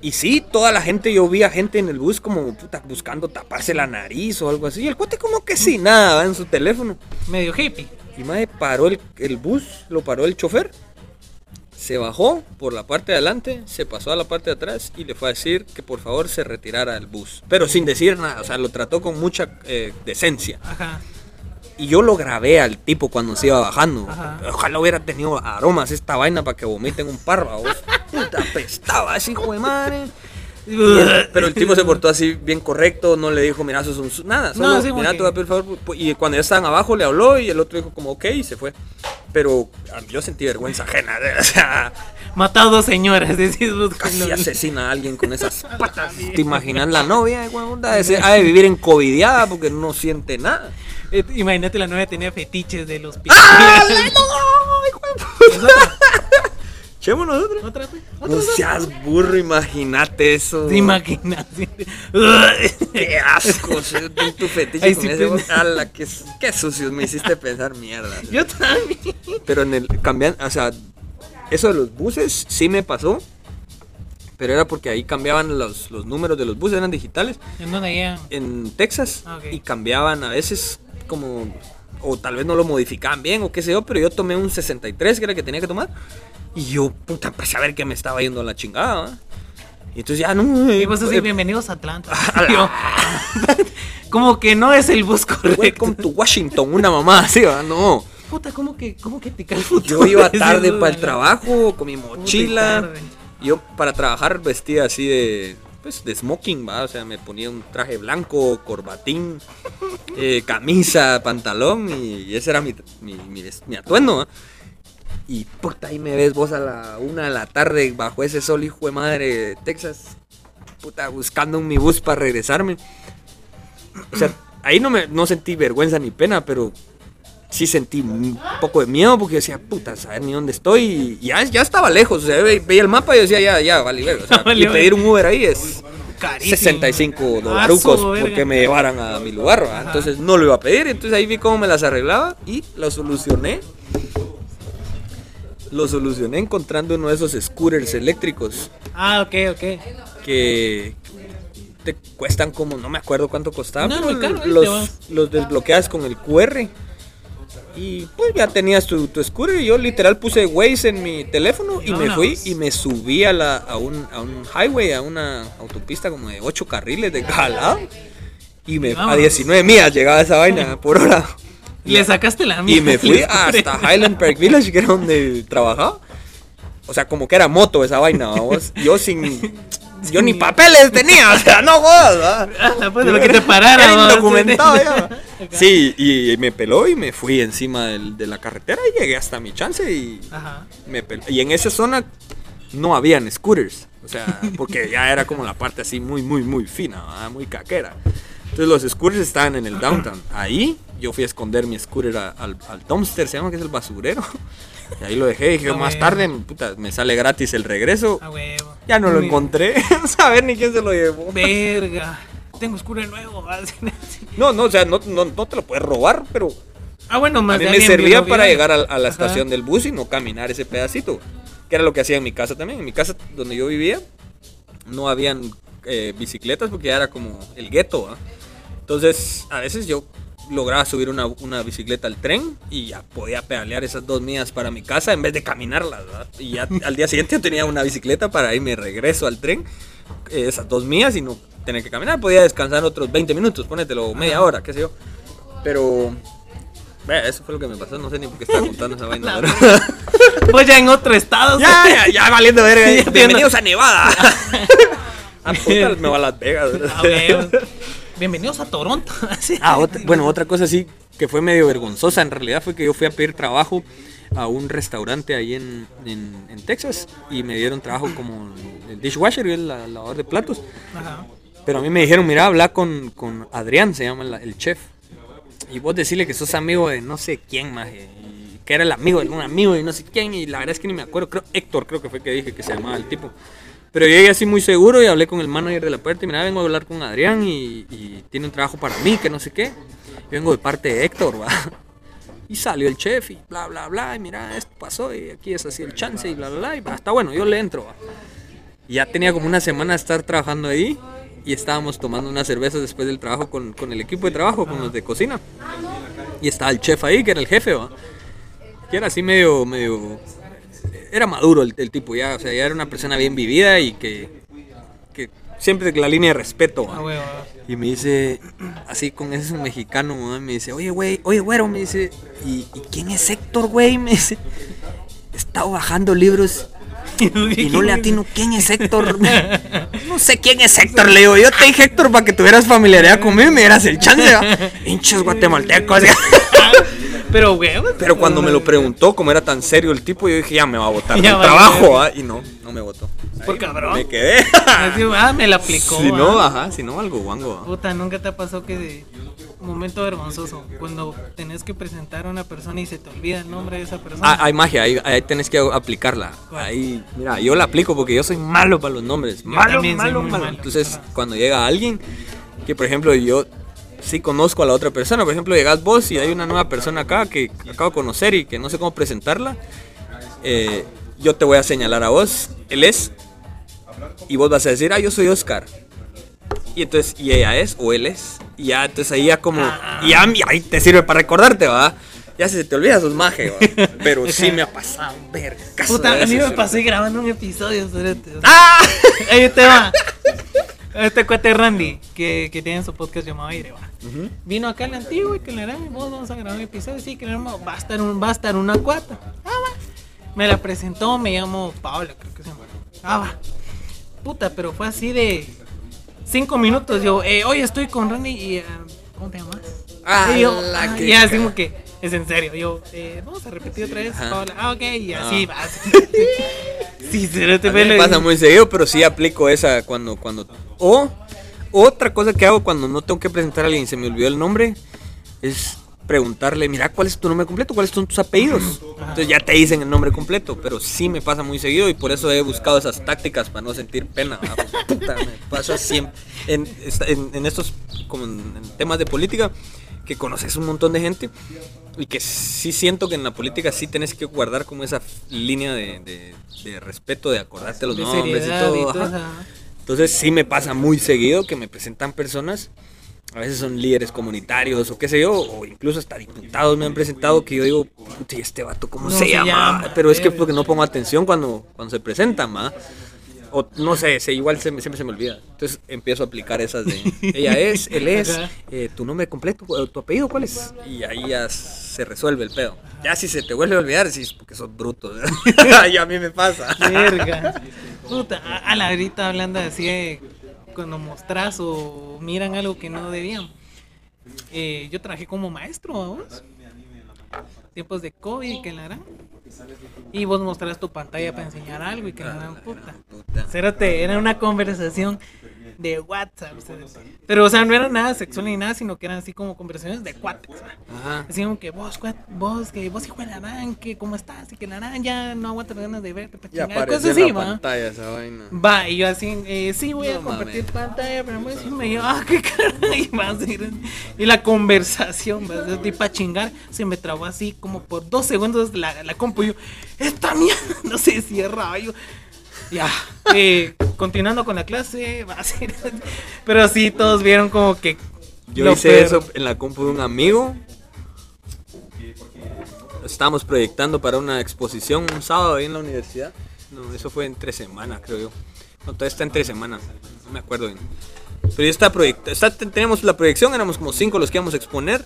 Speaker 4: Y sí, toda la gente, yo vi a gente en el bus como puta buscando taparse la nariz o algo así. Y el cuate como que sin nada, en su teléfono.
Speaker 2: Medio hippie.
Speaker 4: Y madre paró el, el bus, lo paró el chofer. Se bajó por la parte de adelante, se pasó a la parte de atrás y le fue a decir que por favor se retirara del bus. Pero sin decir nada, o sea, lo trató con mucha eh, decencia.
Speaker 2: Ajá.
Speaker 4: Y yo lo grabé al tipo cuando se iba bajando.
Speaker 2: Ajá.
Speaker 4: Ojalá hubiera tenido aromas esta vaina para que vomiten un par, vos. Puta, apestaba así, hijo de madre. Pero el tipo se portó así bien correcto, no le dijo, mira, eso es un... su-". Nada, solo,
Speaker 2: No, sí,
Speaker 4: mira,
Speaker 2: porque-
Speaker 4: te voy a pedir favor. Y cuando ya estaban abajo le habló y el otro dijo como, ok, y se fue. Pero ah, yo sentí vergüenza ajena, o sea,
Speaker 2: Matado dos señoras, decís vos.
Speaker 4: casi asesina a alguien con esas patas. ¿Te imaginas la novia, de ha de vivir en covidiada porque no siente nada.
Speaker 2: Eh, Imagínate la novia tenía fetiches de los
Speaker 4: ¡Ah,
Speaker 2: pies.
Speaker 4: no! Echémonos otra.
Speaker 2: ¿Otra? ¿Otra?
Speaker 4: No seas burro, imagínate eso.
Speaker 2: ¿Te imaginas?
Speaker 4: Qué asco, ser tu- fetiche
Speaker 2: Ay,
Speaker 4: con
Speaker 2: sí,
Speaker 4: ese
Speaker 2: pues.
Speaker 4: ala, qué, qué sucios, me hiciste pensar mierda.
Speaker 2: Yo también.
Speaker 4: Pero en el cambian, o sea, eso de los buses sí me pasó. Pero era porque ahí cambiaban los, los números de los buses, eran digitales.
Speaker 2: ¿En dónde ya?
Speaker 4: En Texas.
Speaker 2: Ah, ok.
Speaker 4: Y cambiaban a veces como. O tal vez no lo modificaban bien o qué sé yo. Pero yo tomé un 63, que era el que tenía que tomar. Y yo, puta, empecé a ver que me estaba yendo a la chingada. Y entonces ya no.
Speaker 2: Y vos así,
Speaker 4: eh,
Speaker 2: bienvenidos a Atlanta. Yo, como que no es el bus correcto.
Speaker 4: Welcome to Washington, una mamá así. No.
Speaker 2: Puta, ¿cómo que, cómo que te cae el
Speaker 4: Yo iba tarde para el trabajo con mi mochila. Yo para trabajar vestía así de pues de smoking, va, o sea, me ponía un traje blanco, corbatín, eh, camisa, pantalón y, ese era mi, mi, mi mi atuendo. ¿va? Y puta, ahí me ves vos a la una de la tarde bajo ese sol, hijo de madre de Texas, puta, buscando mi bus para regresarme. O sea, ahí no me no sentí vergüenza ni pena, pero sí sentí un poco de miedo porque decía, puta, saber ni dónde estoy. Y ya, ya estaba lejos, o sea, ve- veía el mapa y decía, ya, ya, vale, ver, o sea,
Speaker 2: Vale,
Speaker 4: y pedir un Uber ahí es
Speaker 2: Carísimo.
Speaker 4: 65
Speaker 2: Ah,
Speaker 4: dolarucos porque me llevaran a mi lugar, ¿va? entonces no lo iba a pedir, entonces ahí vi cómo me las arreglaba y lo solucioné. Lo solucioné encontrando uno de esos scooters eléctricos
Speaker 2: Ah, ok, ok.
Speaker 4: que te cuestan como, no me acuerdo cuánto costaba,
Speaker 2: No,
Speaker 4: pero
Speaker 2: caro,
Speaker 4: los, los desbloqueas con el QR. Y pues ya tenías tu, tu scooter y yo literal puse Waze en mi teléfono y me fui y me subí a, la, a, un, a un highway, a una autopista como de 8 carriles de cada lado. Y me, a
Speaker 2: Vámonos.
Speaker 4: 19 millas llegaba esa vaina por hora.
Speaker 2: Y le sacaste la
Speaker 4: Y
Speaker 2: mierda.
Speaker 4: me fui hasta Highland Park Village, que era donde trabajaba. O sea, como que era moto esa vaina, vamos. Yo sin. Yo ni papeles tenía, o sea, no jodas.
Speaker 2: Ah, pues de lo que te parara.
Speaker 4: Era indocumentado ya. Sí, y me peló y me fui encima del- de la carretera y llegué hasta mi chance y
Speaker 2: Ajá.
Speaker 4: me peló. Y en esa zona no habían scooters, o sea, porque ya era como la parte así muy, muy, muy fina, ¿va? muy caquera. Entonces los scooters estaban en el downtown. Ahí yo fui a esconder mi scooter a- al, al dumpster, se llama que es el basurero. Y ahí lo dejé, dije,
Speaker 2: Ah,
Speaker 4: más tarde, puta, me sale gratis el regreso.
Speaker 2: A huevo.
Speaker 4: Ya no lo encontré, a saber ni quién se lo llevó.
Speaker 2: Verga. Tengo escuro nuevo.
Speaker 4: No, no, o sea, no, no, no te lo puedes robar, pero
Speaker 2: Ah, bueno, más
Speaker 4: a mí me servía para llegar a, a la
Speaker 2: Ajá.
Speaker 4: estación del bus y no caminar ese pedacito. Que era lo que hacía en mi casa también. En mi casa donde yo vivía no habían eh, bicicletas porque ya era como el gueto. Entonces, a veces yo lograba subir una, una bicicleta al tren y ya podía pedalear esas dos millas para mi casa en vez de caminarlas. ¿verdad? Y ya al día siguiente yo tenía una bicicleta para irme regreso al tren, eh, esas dos millas y no tener que caminar. Podía descansar otros 20 minutos, ponételo, media hora, qué sé yo. Pero... Eso fue lo que me pasó, no sé ni por qué estaba contando esa vaina.
Speaker 2: Pues ya en otro estado.
Speaker 4: ya, ya, ya valiendo verga.
Speaker 2: Ya
Speaker 4: Bienvenidos a Nevada. Ah, puta, me va a Las Vegas.
Speaker 2: Bienvenidos a Toronto.
Speaker 4: Ah, otra- bueno, otra cosa sí que fue medio vergonzosa en realidad fue que yo fui a pedir trabajo a un restaurante ahí en, en- en Texas y me dieron trabajo como el dishwasher y el la- lavador de platos.
Speaker 2: Ajá.
Speaker 4: Pero a mí me dijeron, mira, habla con, con Adrián, se llama la- el chef. Y vos decirle que sos amigo de no sé quién más. eh, que era el amigo de un amigo de no sé quién. Y la verdad es que ni me acuerdo. Creo, Héctor creo que fue que dije que se llamaba el tipo. Pero llegué así muy seguro y hablé con el manager de la puerta. Y mira, vengo a hablar con Adrián y, y tiene un trabajo para mí, que no sé qué. Yo vengo de parte de Héctor, va. Y salió el chef y bla, bla, bla. Y mira, esto pasó y aquí es así el chance y bla, bla, bla. Y va, está bueno, yo le entro, va. Y ya tenía como una semana de estar trabajando ahí y estábamos tomando unas cervezas después del trabajo con, con el equipo de trabajo, con los de cocina. Y estaba el chef ahí, que era el jefe, ¿va? Que era así medio, medio... Era maduro el, el tipo ya, o sea, ya era una persona bien vivida y que, que siempre la línea de respeto.
Speaker 2: Ah.
Speaker 4: Y me dice, así con ese mexicano, ¿no? me dice, oye, güey, oye, güero, me dice, ¿y, y quién es Héctor, güey? Me dice, he estado bajando libros y no le atino quién es Héctor. No sé quién es Héctor, le digo, yo te dije Héctor para que tuvieras familiaridad conmigo y me dieras el chance. Hinchos guatemaltecos.
Speaker 2: Pero.
Speaker 4: Pero cuando me lo preguntó, como era tan serio el tipo, yo dije, ya me va a votar
Speaker 2: Ya va,
Speaker 4: trabajo. ¿va? Y no, no me votó.
Speaker 2: Por cabrón.
Speaker 4: Me quedé.
Speaker 2: Ah, me la aplicó.
Speaker 4: si no,
Speaker 2: ah.
Speaker 4: ajá, si no, algo guango. ¿va?
Speaker 2: Puta, nunca te ha pasado que de momento vergonzoso cuando tenés que presentar a una persona y se te olvida el nombre de esa persona.
Speaker 4: Ah, hay magia, ahí, ahí tenés que aplicarla.
Speaker 2: ¿Cuál?
Speaker 4: Ahí, mira, yo la aplico porque yo soy malo para los nombres. Malo, malo, malo.
Speaker 2: malo.
Speaker 4: Entonces, cuando llega alguien, que por ejemplo yo sí conozco a la otra persona, por ejemplo, llegas vos y hay una nueva persona acá que acabo de conocer y que no sé cómo presentarla, eh, yo te voy a señalar a vos, él es, y vos vas a decir, ah, yo soy Oscar. Y entonces, y ella es, o él es, y ya, entonces ahí ya como, y ya, ahí te sirve para recordarte, va. Ya se te olvida, sos maje, va. Pero sí me ha pasado, verga.
Speaker 2: Puta, a mí me pasé grabando un episodio este.
Speaker 4: ¡Ah!
Speaker 2: Ahí te va. Este cuate Randy, que, que tiene su podcast llamado Aire, va. Vino acá el antiguo y que le harán, vos vamos a grabar un episodio, sí, que le harán, va a estar un, va a estar una cuata. Ah, va. Me la presentó, me llamo Paola, creo que se llama. Ah, va. Puta, pero fue así de cinco minutos. Yo, eh, hoy estoy con Randy y, eh, ¿cómo te llamas?
Speaker 4: Ah,
Speaker 2: y yo,
Speaker 4: la
Speaker 2: ah,
Speaker 4: que
Speaker 2: y así como que, es en serio. Yo, eh, vamos a repetir otra vez. Paola. Ah, ok, y así
Speaker 4: Ah.
Speaker 2: va. sí, se te
Speaker 4: A mí me pasa muy seguido, pero sí aplico esa cuando, cuando. O otra cosa que hago cuando no tengo que presentar a alguien y se me olvidó el nombre es preguntarle, mira, ¿cuál es tu nombre completo? ¿Cuáles son tus apellidos? Entonces ya te dicen el nombre completo, pero sí me pasa muy seguido y por eso he buscado esas tácticas para no sentir pena. puta, me pasa siempre. En, en- en estos como en, en temas de política, que conoces un montón de gente y que sí siento que en la política sí tenés que guardar como esa línea de, de- de respeto, de acordarte los
Speaker 2: de
Speaker 4: nombres y todo.
Speaker 2: y todo,
Speaker 4: ajá.
Speaker 2: ajá.
Speaker 4: Entonces sí me pasa muy seguido que me presentan personas, a veces son líderes comunitarios o qué sé yo, o incluso hasta diputados me han presentado que yo digo, puta, ¿y este vato cómo
Speaker 2: No
Speaker 4: se,
Speaker 2: se
Speaker 4: llama?
Speaker 2: llama,
Speaker 4: Pero es que
Speaker 2: verga.
Speaker 4: porque no pongo atención cuando, cuando se presentan, ¿va? O no sé, se- igual se siempre se me olvida. Entonces empiezo a aplicar esas de, ella es, él es, eh, tu nombre completo, tu apellido, ¿cuál es? Y ahí ya se resuelve el pedo. Ya si se te vuelve a olvidar, es porque sos bruto. y a mí me pasa.
Speaker 2: Verga. Puta, a, a la ahorita hablando así de cuando mostras o miran algo que no debían. Eh, yo trabajé como maestro, vamos. Tiempos de COVID, que la harán. Y vos mostrás tu pantalla para enseñar algo y que la harán puta.
Speaker 4: Puta.
Speaker 2: Cérate, era una conversación de WhatsApp. Pero, o sea, no era nada sexual ni nada, sino que eran así como conversaciones de cuates.
Speaker 4: Ajá.
Speaker 2: Así como que vos, cuat, vos, que vos hijo de la gran, que cómo estás, y que la gran ya no aguanto las ganas de verte, pa' chingar, cosas
Speaker 4: en
Speaker 2: así,
Speaker 4: la
Speaker 2: va.
Speaker 4: pantalla esa vaina.
Speaker 2: Va, y yo así, eh, sí, voy a
Speaker 4: No
Speaker 2: compartir
Speaker 4: mames.
Speaker 2: pantalla, pero me yo, ah, qué y a seguir. Y la conversación, va, de para chingar, se me trabó así como por dos segundos la, la compu, y yo, esta mierda, no se cierra, yo, ya, eh, continuando con la clase, va a ser, pero sí, todos vieron como que
Speaker 4: Yo hice
Speaker 2: peor.
Speaker 4: eso en la compu de un amigo. Estábamos proyectando para una exposición un sábado ahí en la universidad. No, eso fue entre semanas, creo yo. No, todavía está entre semanas. No me acuerdo bien. Pero ya está proyectado. Tenemos la proyección, éramos como cinco los que íbamos a exponer.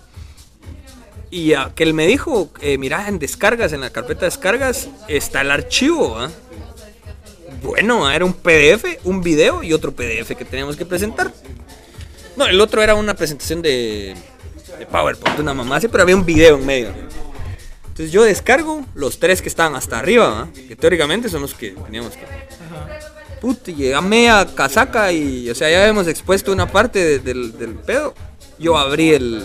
Speaker 4: Y aquel me dijo, eh, mira, en descargas, en la carpeta de descargas, está el archivo. ¿ah? Bueno, ah, era un PDF, un video y otro PDF que teníamos que presentar. No, el otro era una presentación de, de PowerPoint, una mamá así, pero había un video en medio. Entonces yo descargo los tres que estaban hasta arriba, ¿ah? que teóricamente son los que teníamos que... Puta, llegame a casaca y, o sea, ya habíamos expuesto una parte de- del, del pedo. Yo abrí el,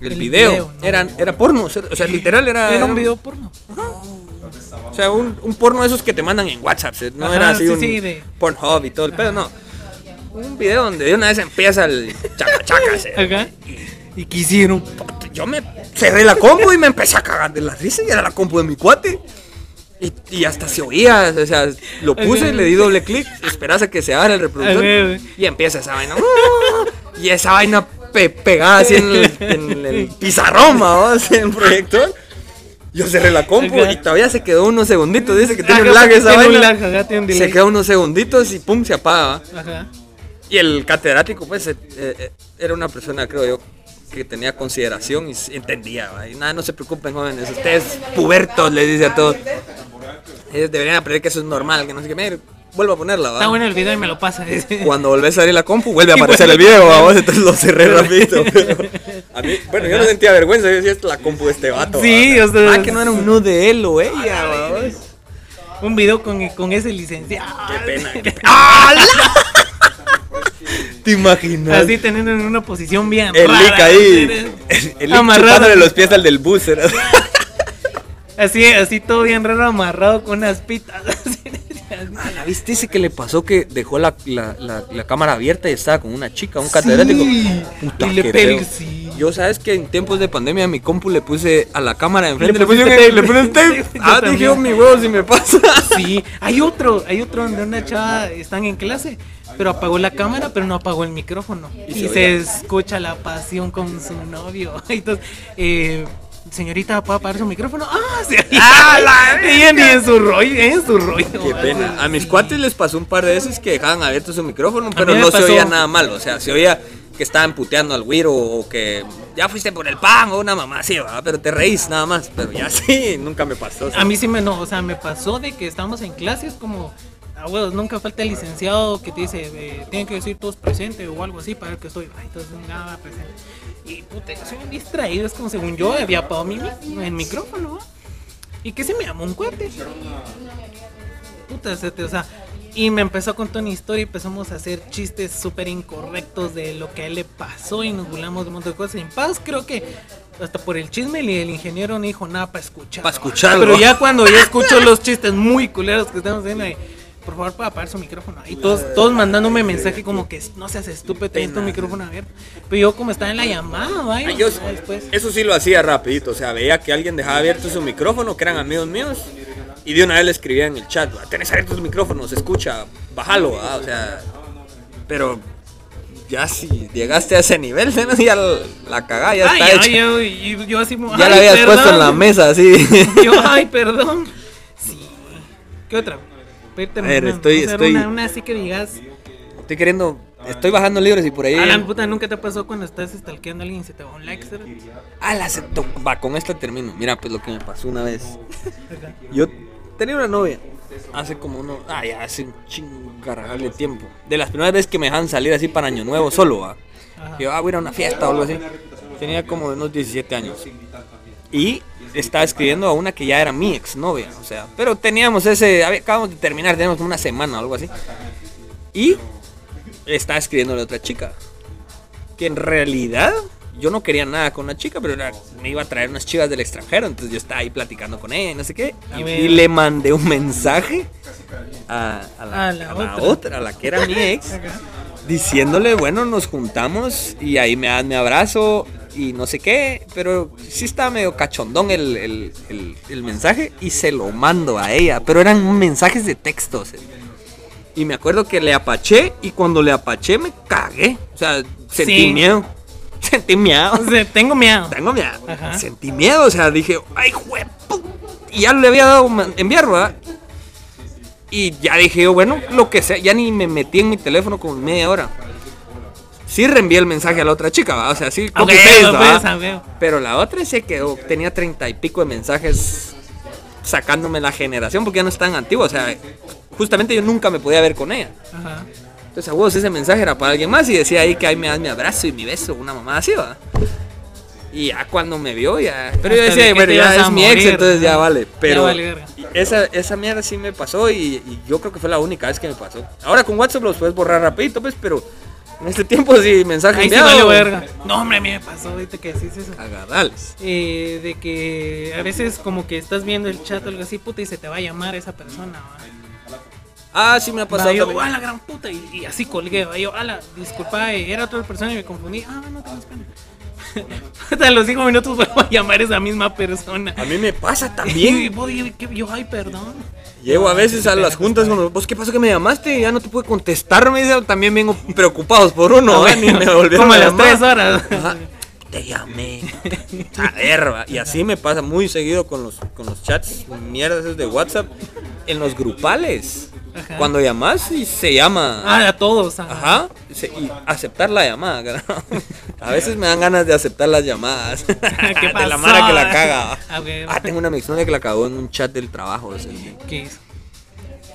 Speaker 4: el,
Speaker 2: El
Speaker 4: video.
Speaker 2: video, ¿no?
Speaker 4: Eran, era porno, o sea, literal era...
Speaker 2: Era un video porno.
Speaker 4: O sea, un, un porno de esos que te mandan en WhatsApp. No
Speaker 2: Ajá,
Speaker 4: era así
Speaker 2: sí,
Speaker 4: un
Speaker 2: sí, de-
Speaker 4: Pornhub y todo el pedo, no. Un video donde de una vez empieza el chaca chaca. ¿sí?
Speaker 2: Ajá. ¿Y qué hicieron?
Speaker 4: Yo me cerré la compu y me empecé a cagar de la risa y era la compu de mi cuate. Y, y hasta se oía, o sea, lo puse, le di doble clic, esperas a que se abra el reproductor y empieza esa vaina. Y esa vaina pe- pegada así en el, en el pizarrón, en el proyector. Yo cerré la compu y todavía se quedó unos segunditos. Dice que tiene un lag esa vaina. se quedó unos segunditos y pum, se apaga.
Speaker 2: Ajá.
Speaker 4: Y el catedrático, pues, eh, eh, era una persona, creo yo, que tenía consideración y entendía. ¿va? Y nada, no se preocupen, jóvenes. Ustedes, pubertos, les dice a todos. Ellos deberían aprender que eso es normal, que no sé qué. Vuelvo a ponerla, ¿va?
Speaker 2: Está bueno el video y me lo pasa.
Speaker 4: Cuando volvés a abrir la compu, vuelve a aparecer el video, vamos, entonces lo cerré rapidito. a mí, bueno, yo no sentía vergüenza, yo decía, esta es la compu de este vato.
Speaker 2: Sí,
Speaker 4: ¿va?
Speaker 2: o sea,
Speaker 4: Ah, que no era un nude de él o ella, vamos.
Speaker 2: Un video con, con ese licenciado.
Speaker 4: Qué pena. qué pena. ¿Te imaginas?
Speaker 2: Así teniendo en una posición bien
Speaker 4: el
Speaker 2: rara.
Speaker 4: lick ahí. El, el chupándole los pies al del bus.
Speaker 2: Así, así todo bien raro amarrado con unas pitas.
Speaker 4: Ah, ¿la ¿Viste ese que le pasó que dejó la, la, la, la cámara abierta y estaba con una chica, un catedrático? Puta,
Speaker 2: y le pel- sí.
Speaker 4: Yo sabes que en tiempos de pandemia a mi compu le puse a la cámara de enfrente,
Speaker 2: Le
Speaker 4: puse, un- le puse
Speaker 2: tape.
Speaker 4: tape. Ah, dije, oh, mi huevo si me pasa.
Speaker 2: Sí, hay otro, hay otro donde una chava están en clase, pero apagó la cámara, pero no apagó el micrófono.
Speaker 4: Y
Speaker 2: Y,
Speaker 4: se
Speaker 2: se,
Speaker 4: oía.
Speaker 2: escucha la pasión con su novio. Entonces, eh, señorita, ¿puedo apagar su micrófono? Ah, sí. Ella ni en su rollo, en su rollo.
Speaker 4: Qué pena. A mis cuates les pasó un par de veces que dejaban abierto su micrófono, pero no se oía nada malo. O sea, se oía que estaban puteando al güiro o que ya fuiste por el pan o una mamá así, ¿va? pero te reís nada más. Pero ya sí, nunca me pasó.
Speaker 2: A mí sí me no, o sea, me pasó de que estábamos en clases como a huevos, nunca falta el licenciado que te dice, eh, tienen que decir todos presentes o algo así para ver que estoy. Ay, entonces nada presente. Y puta, yo soy un distraído, es como según yo había apagado mi, el micrófono. ¿va? Y que se me llamó un cuate. Puta, o sea, y me empezó a contar una historia y empezamos a hacer chistes súper incorrectos de lo que a él le pasó y nos burlamos de un montón de cosas. En paz creo que hasta por el chisme el, el ingeniero no dijo nada para escuchar.
Speaker 4: Pa'
Speaker 2: ¿va?
Speaker 4: escucharlo.
Speaker 2: Pero ya cuando yo escucho los chistes muy culeros que estamos haciendo ahí, por favor para apagar su micrófono. Y todos, todos mandándome mensaje como que no seas estúpido, ten tu micrófono abierto. Pero yo como estaba en la llamada, vaya.
Speaker 4: Yo- eso sí lo hacía rapidito, o sea, veía que alguien dejaba abierto su micrófono, que eran amigos míos, y de una vez le escribía en el chat, "Va, tenés abiertos tus micrófonos, escucha, bájalo, o sea, pero ya si llegaste a ese nivel, ya la, cagá, ya
Speaker 2: Ay,
Speaker 4: está
Speaker 2: ay,
Speaker 4: hecha.
Speaker 2: yo, y yo así como,
Speaker 4: ya
Speaker 2: ay,
Speaker 4: la habías
Speaker 2: perdón.
Speaker 4: puesto en la mesa, así.
Speaker 2: Yo, ay, perdón. Sí. ¿Qué otra?
Speaker 4: A ver,
Speaker 2: una-
Speaker 4: estoy- estoy-
Speaker 2: Una, una así que digas.
Speaker 4: Estoy queriendo, estoy bajando libros y por ahí...
Speaker 2: Alan, puta, ¿nunca te pasó cuando estás stalkeando a alguien y se te va un like?
Speaker 4: Ah, la acepto. Va, con esta termino. Mira, pues lo que me pasó una vez. Yo tenía una novia hace como uno. Ah, ya hace un chingarral de tiempo. De las primeras veces que me dejan salir así para Año Nuevo solo, va. Que yo, ah, voy a ir a una fiesta o algo así. Tenía como unos 17 años. Y estaba escribiendo a una que ya era mi exnovia, o sea, pero teníamos ese, acabamos de terminar, teníamos como una semana o algo así. Y estaba escribiéndole a otra chica, que en realidad yo no quería nada con la chica, pero era- me iba a traer unas chivas del extranjero, entonces yo estaba ahí platicando con ella, y no sé qué, y, le mandé un mensaje a, a la,
Speaker 2: A la
Speaker 4: a la
Speaker 2: otra.
Speaker 4: otra, a la que era mi ex, diciéndole, bueno, nos juntamos y ahí me mi abrazo y no sé qué, pero sí estaba medio cachondón el, el- el- el mensaje y se lo mando a ella, pero eran mensajes de textos. Y me acuerdo que le apaché y cuando le apaché me cagué, o sea, sentí
Speaker 2: Sí.
Speaker 4: miedo. Sentí miedo.
Speaker 2: O sea, tengo miedo.
Speaker 4: Tengo miedo.
Speaker 2: Ajá.
Speaker 4: Sentí miedo, o sea, dije, ay, jue pu-". Y ya le había dado enviar, ¿verdad? Y ya dije bueno, lo que sea, ya ni me metí en mi teléfono como media hora. Sí reenvié el mensaje a la otra chica, ¿va? O sea, sí, copy paste,
Speaker 2: no,
Speaker 4: ¿va?
Speaker 2: pues, a ver.
Speaker 4: Pero la otra se quedó, tenía treinta y pico de mensajes sacándome la generación porque ya no es tan antiguo. O sea, justamente yo nunca me podía ver con ella.
Speaker 2: Ajá.
Speaker 4: Entonces a ese mensaje era para alguien más y decía ahí que ahí me das mi abrazo y mi beso, una mamá así, va. Y ya cuando me vio, ya. Pero yo
Speaker 2: Hasta
Speaker 4: decía,
Speaker 2: de que
Speaker 4: bueno, ya es mi ex, entonces ya vale. Pero esa, esa mierda sí me pasó y, y yo creo que fue la única vez que me pasó. Ahora con WhatsApp los puedes borrar rapidito, pues, pero en este tiempo sí, mensaje
Speaker 2: Ahí sí
Speaker 4: enviado.
Speaker 2: vale verga. No, hombre, a mí me pasó ahorita que decís eso.
Speaker 4: Cagadales.
Speaker 2: Eh, de que a veces como que estás viendo el chat o algo así, puta, y se te va a llamar esa persona, ¿va?
Speaker 4: Ah, sí me ha pasado.
Speaker 2: Va, yo, a la gran puta, y, y así colgué, va, yo, ala, disculpa, eh, era otra persona y me confundí. Ah, no tengas pena. Hasta los cinco minutos vuelvo a llamar a esa misma persona.
Speaker 4: A mí me pasa
Speaker 2: Y
Speaker 4: también.
Speaker 2: yo, que- yo, ay, perdón.
Speaker 4: Llego a veces a las juntas cuando vos qué pasó que me llamaste, ya no te pude contestar, me dice, también vengo preocupados por uno,
Speaker 2: Ah,
Speaker 4: ¿eh? ni me volvieron
Speaker 2: Como a las tres horas.
Speaker 4: Ajá. Te llamé. A ver, y así me pasa muy seguido con los, con los chats mierdas de WhatsApp en los grupales.
Speaker 2: Ajá.
Speaker 4: Cuando llamas y se llama.
Speaker 2: Ah, a todos. Ajá.
Speaker 4: Ajá. se- y aceptar la llamada. A veces me dan ganas de aceptar las llamadas.
Speaker 2: ¿Qué
Speaker 4: De la
Speaker 2: pasó?
Speaker 4: mara que la caga.
Speaker 2: A ver.
Speaker 4: Ah, tengo una exnovia que la cagó en un chat del trabajo.
Speaker 2: ¿Qué hizo?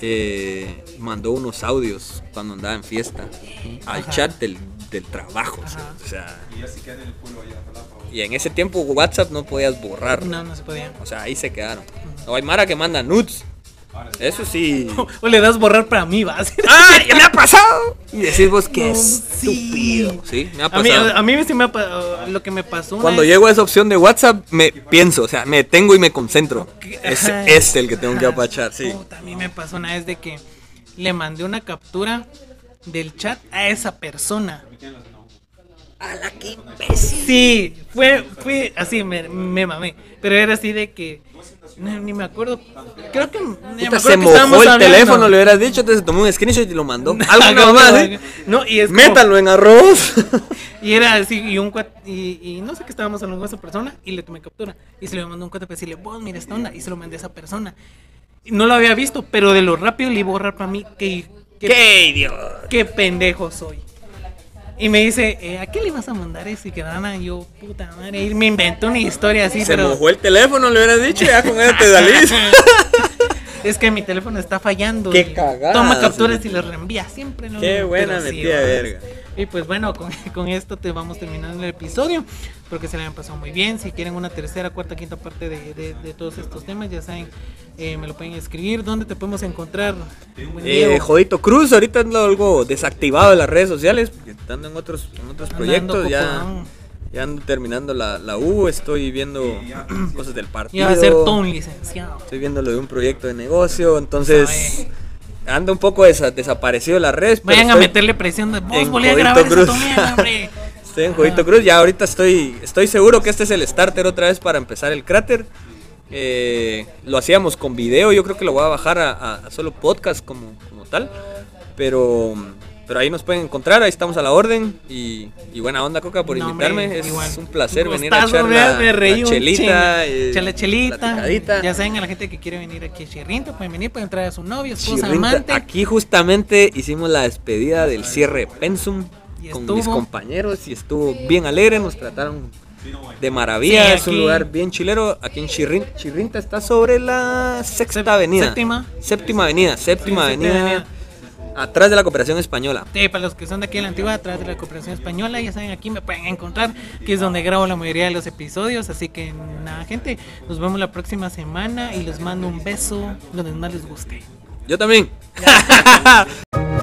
Speaker 4: eh, mandó unos audios cuando andaba en fiesta al
Speaker 2: Ajá.
Speaker 4: chat del, del trabajo. o sea,
Speaker 2: Ajá.
Speaker 4: O sea, y en ese tiempo WhatsApp no podías borrar.
Speaker 2: No, no se podía.
Speaker 4: O sea, ahí se quedaron. O hay Mara que manda nudes. Eso sí.
Speaker 2: O le das borrar para mí, vas.
Speaker 4: ¡Ah! ¡Ya me ha pasado! Y decís vos que
Speaker 2: No,
Speaker 4: estúpido. Sí, me ha
Speaker 2: A mí,
Speaker 4: pasado.
Speaker 2: a mí sí me ha pa- lo que me pasó.
Speaker 4: Cuando
Speaker 2: vez-
Speaker 4: llego a esa opción de WhatsApp, me pienso, o sea, me detengo y me concentro. Es este el que tengo que apachar, sí.
Speaker 2: A mí me pasó una vez de que le mandé una captura del chat a esa persona.
Speaker 4: ¡A la que imbécil!
Speaker 2: Sí, fue, fue así, me, me mamé. Pero era así de que. no, ni me acuerdo. Creo que. ni me
Speaker 4: Puta,
Speaker 2: acuerdo
Speaker 4: se
Speaker 2: que
Speaker 4: mojó
Speaker 2: estábamos
Speaker 4: el
Speaker 2: hablando.
Speaker 4: teléfono, le hubieras dicho, entonces tomó un screenshot y lo mandó. Algo
Speaker 2: Haga
Speaker 4: más, ¿eh?
Speaker 2: No, y es como-
Speaker 4: Métalo en arroz.
Speaker 2: Y era así, y un cuat, y, y no sé qué estábamos hablando con esa persona, y le tomé captura. Y se le mandó un cuate para decirle, vos, mira esta onda, y se lo mandé a esa persona. Y no lo había visto, pero de lo rápido le iba a borrar para mí, que, que-
Speaker 4: ¡Qué idiota!
Speaker 2: qué pendejo soy. Y me dice, eh, ¿a qué le vas a mandar eso? Y que nada, yo, puta madre, y me inventó una historia así,
Speaker 4: Se
Speaker 2: pero
Speaker 4: mojó el teléfono, le hubieras dicho, ya con eso te salís.
Speaker 2: es que mi teléfono está fallando.
Speaker 4: Qué cagada,
Speaker 2: Toma capturas
Speaker 4: sí.
Speaker 2: y las reenvía, siempre lo
Speaker 4: Qué buena
Speaker 2: sí,
Speaker 4: metida verga.
Speaker 2: Y pues bueno, con, con esto te vamos terminando el episodio. Espero que se le hayan pasado muy bien. Si quieren una tercera, cuarta, quinta parte de, de- de todos estos temas, ya saben, eh, me lo pueden escribir. ¿Dónde te podemos encontrar?
Speaker 4: Eh? Jodito Cruz, ahorita ando algo desactivado de las redes sociales, porque estando en otros, en otros proyectos, ya, ya ando terminando la, la U, estoy viendo cosas del partido.
Speaker 2: Ya va a ser todo un licenciado.
Speaker 4: Estoy viendo lo de un proyecto de negocio, entonces Ando un poco desa- desaparecido de las redes.
Speaker 2: Vayan a meterle presión de vos, volví a grabar
Speaker 4: Cruz.
Speaker 2: hombre.
Speaker 4: Estoy en Jodito Cruz, ya ahorita estoy, estoy seguro que este es el starter otra vez para empezar el cráter. Eh, lo hacíamos con video, yo creo que lo voy a bajar a, a- a solo podcast como, como tal. Pero, pero ahí nos pueden encontrar, ahí estamos a la orden. Y, y buena onda, Coca, por
Speaker 2: No, hombre,
Speaker 4: invitarme. es
Speaker 2: igual.
Speaker 4: un placer venir a echar la, la chelita. eh,
Speaker 2: Echar la chelita. Ya saben, a la gente que quiere venir aquí a Chirrinto, pueden venir, pueden traer a su novio, esposa,
Speaker 4: Chirrinta.
Speaker 2: amante.
Speaker 4: Aquí justamente hicimos la despedida del cierre Pensum
Speaker 2: Y
Speaker 4: con
Speaker 2: estuvo-
Speaker 4: mis compañeros y estuvo bien alegre, nos trataron de maravilla,
Speaker 2: Sí,
Speaker 4: es un lugar bien chilero, aquí en Chirrinta, Chirrinta está sobre la sexta avenida.
Speaker 2: séptima.
Speaker 4: Séptima avenida, séptima
Speaker 2: avenida.
Speaker 4: Atrás de la cooperación española.
Speaker 2: Sí, para los que son de aquí de la antigua, atrás de la cooperación española, ya saben, aquí me pueden encontrar, que es donde grabo la mayoría de los episodios. Así que nada, gente, nos vemos la próxima semana y les mando un beso donde más les guste.
Speaker 4: Yo también.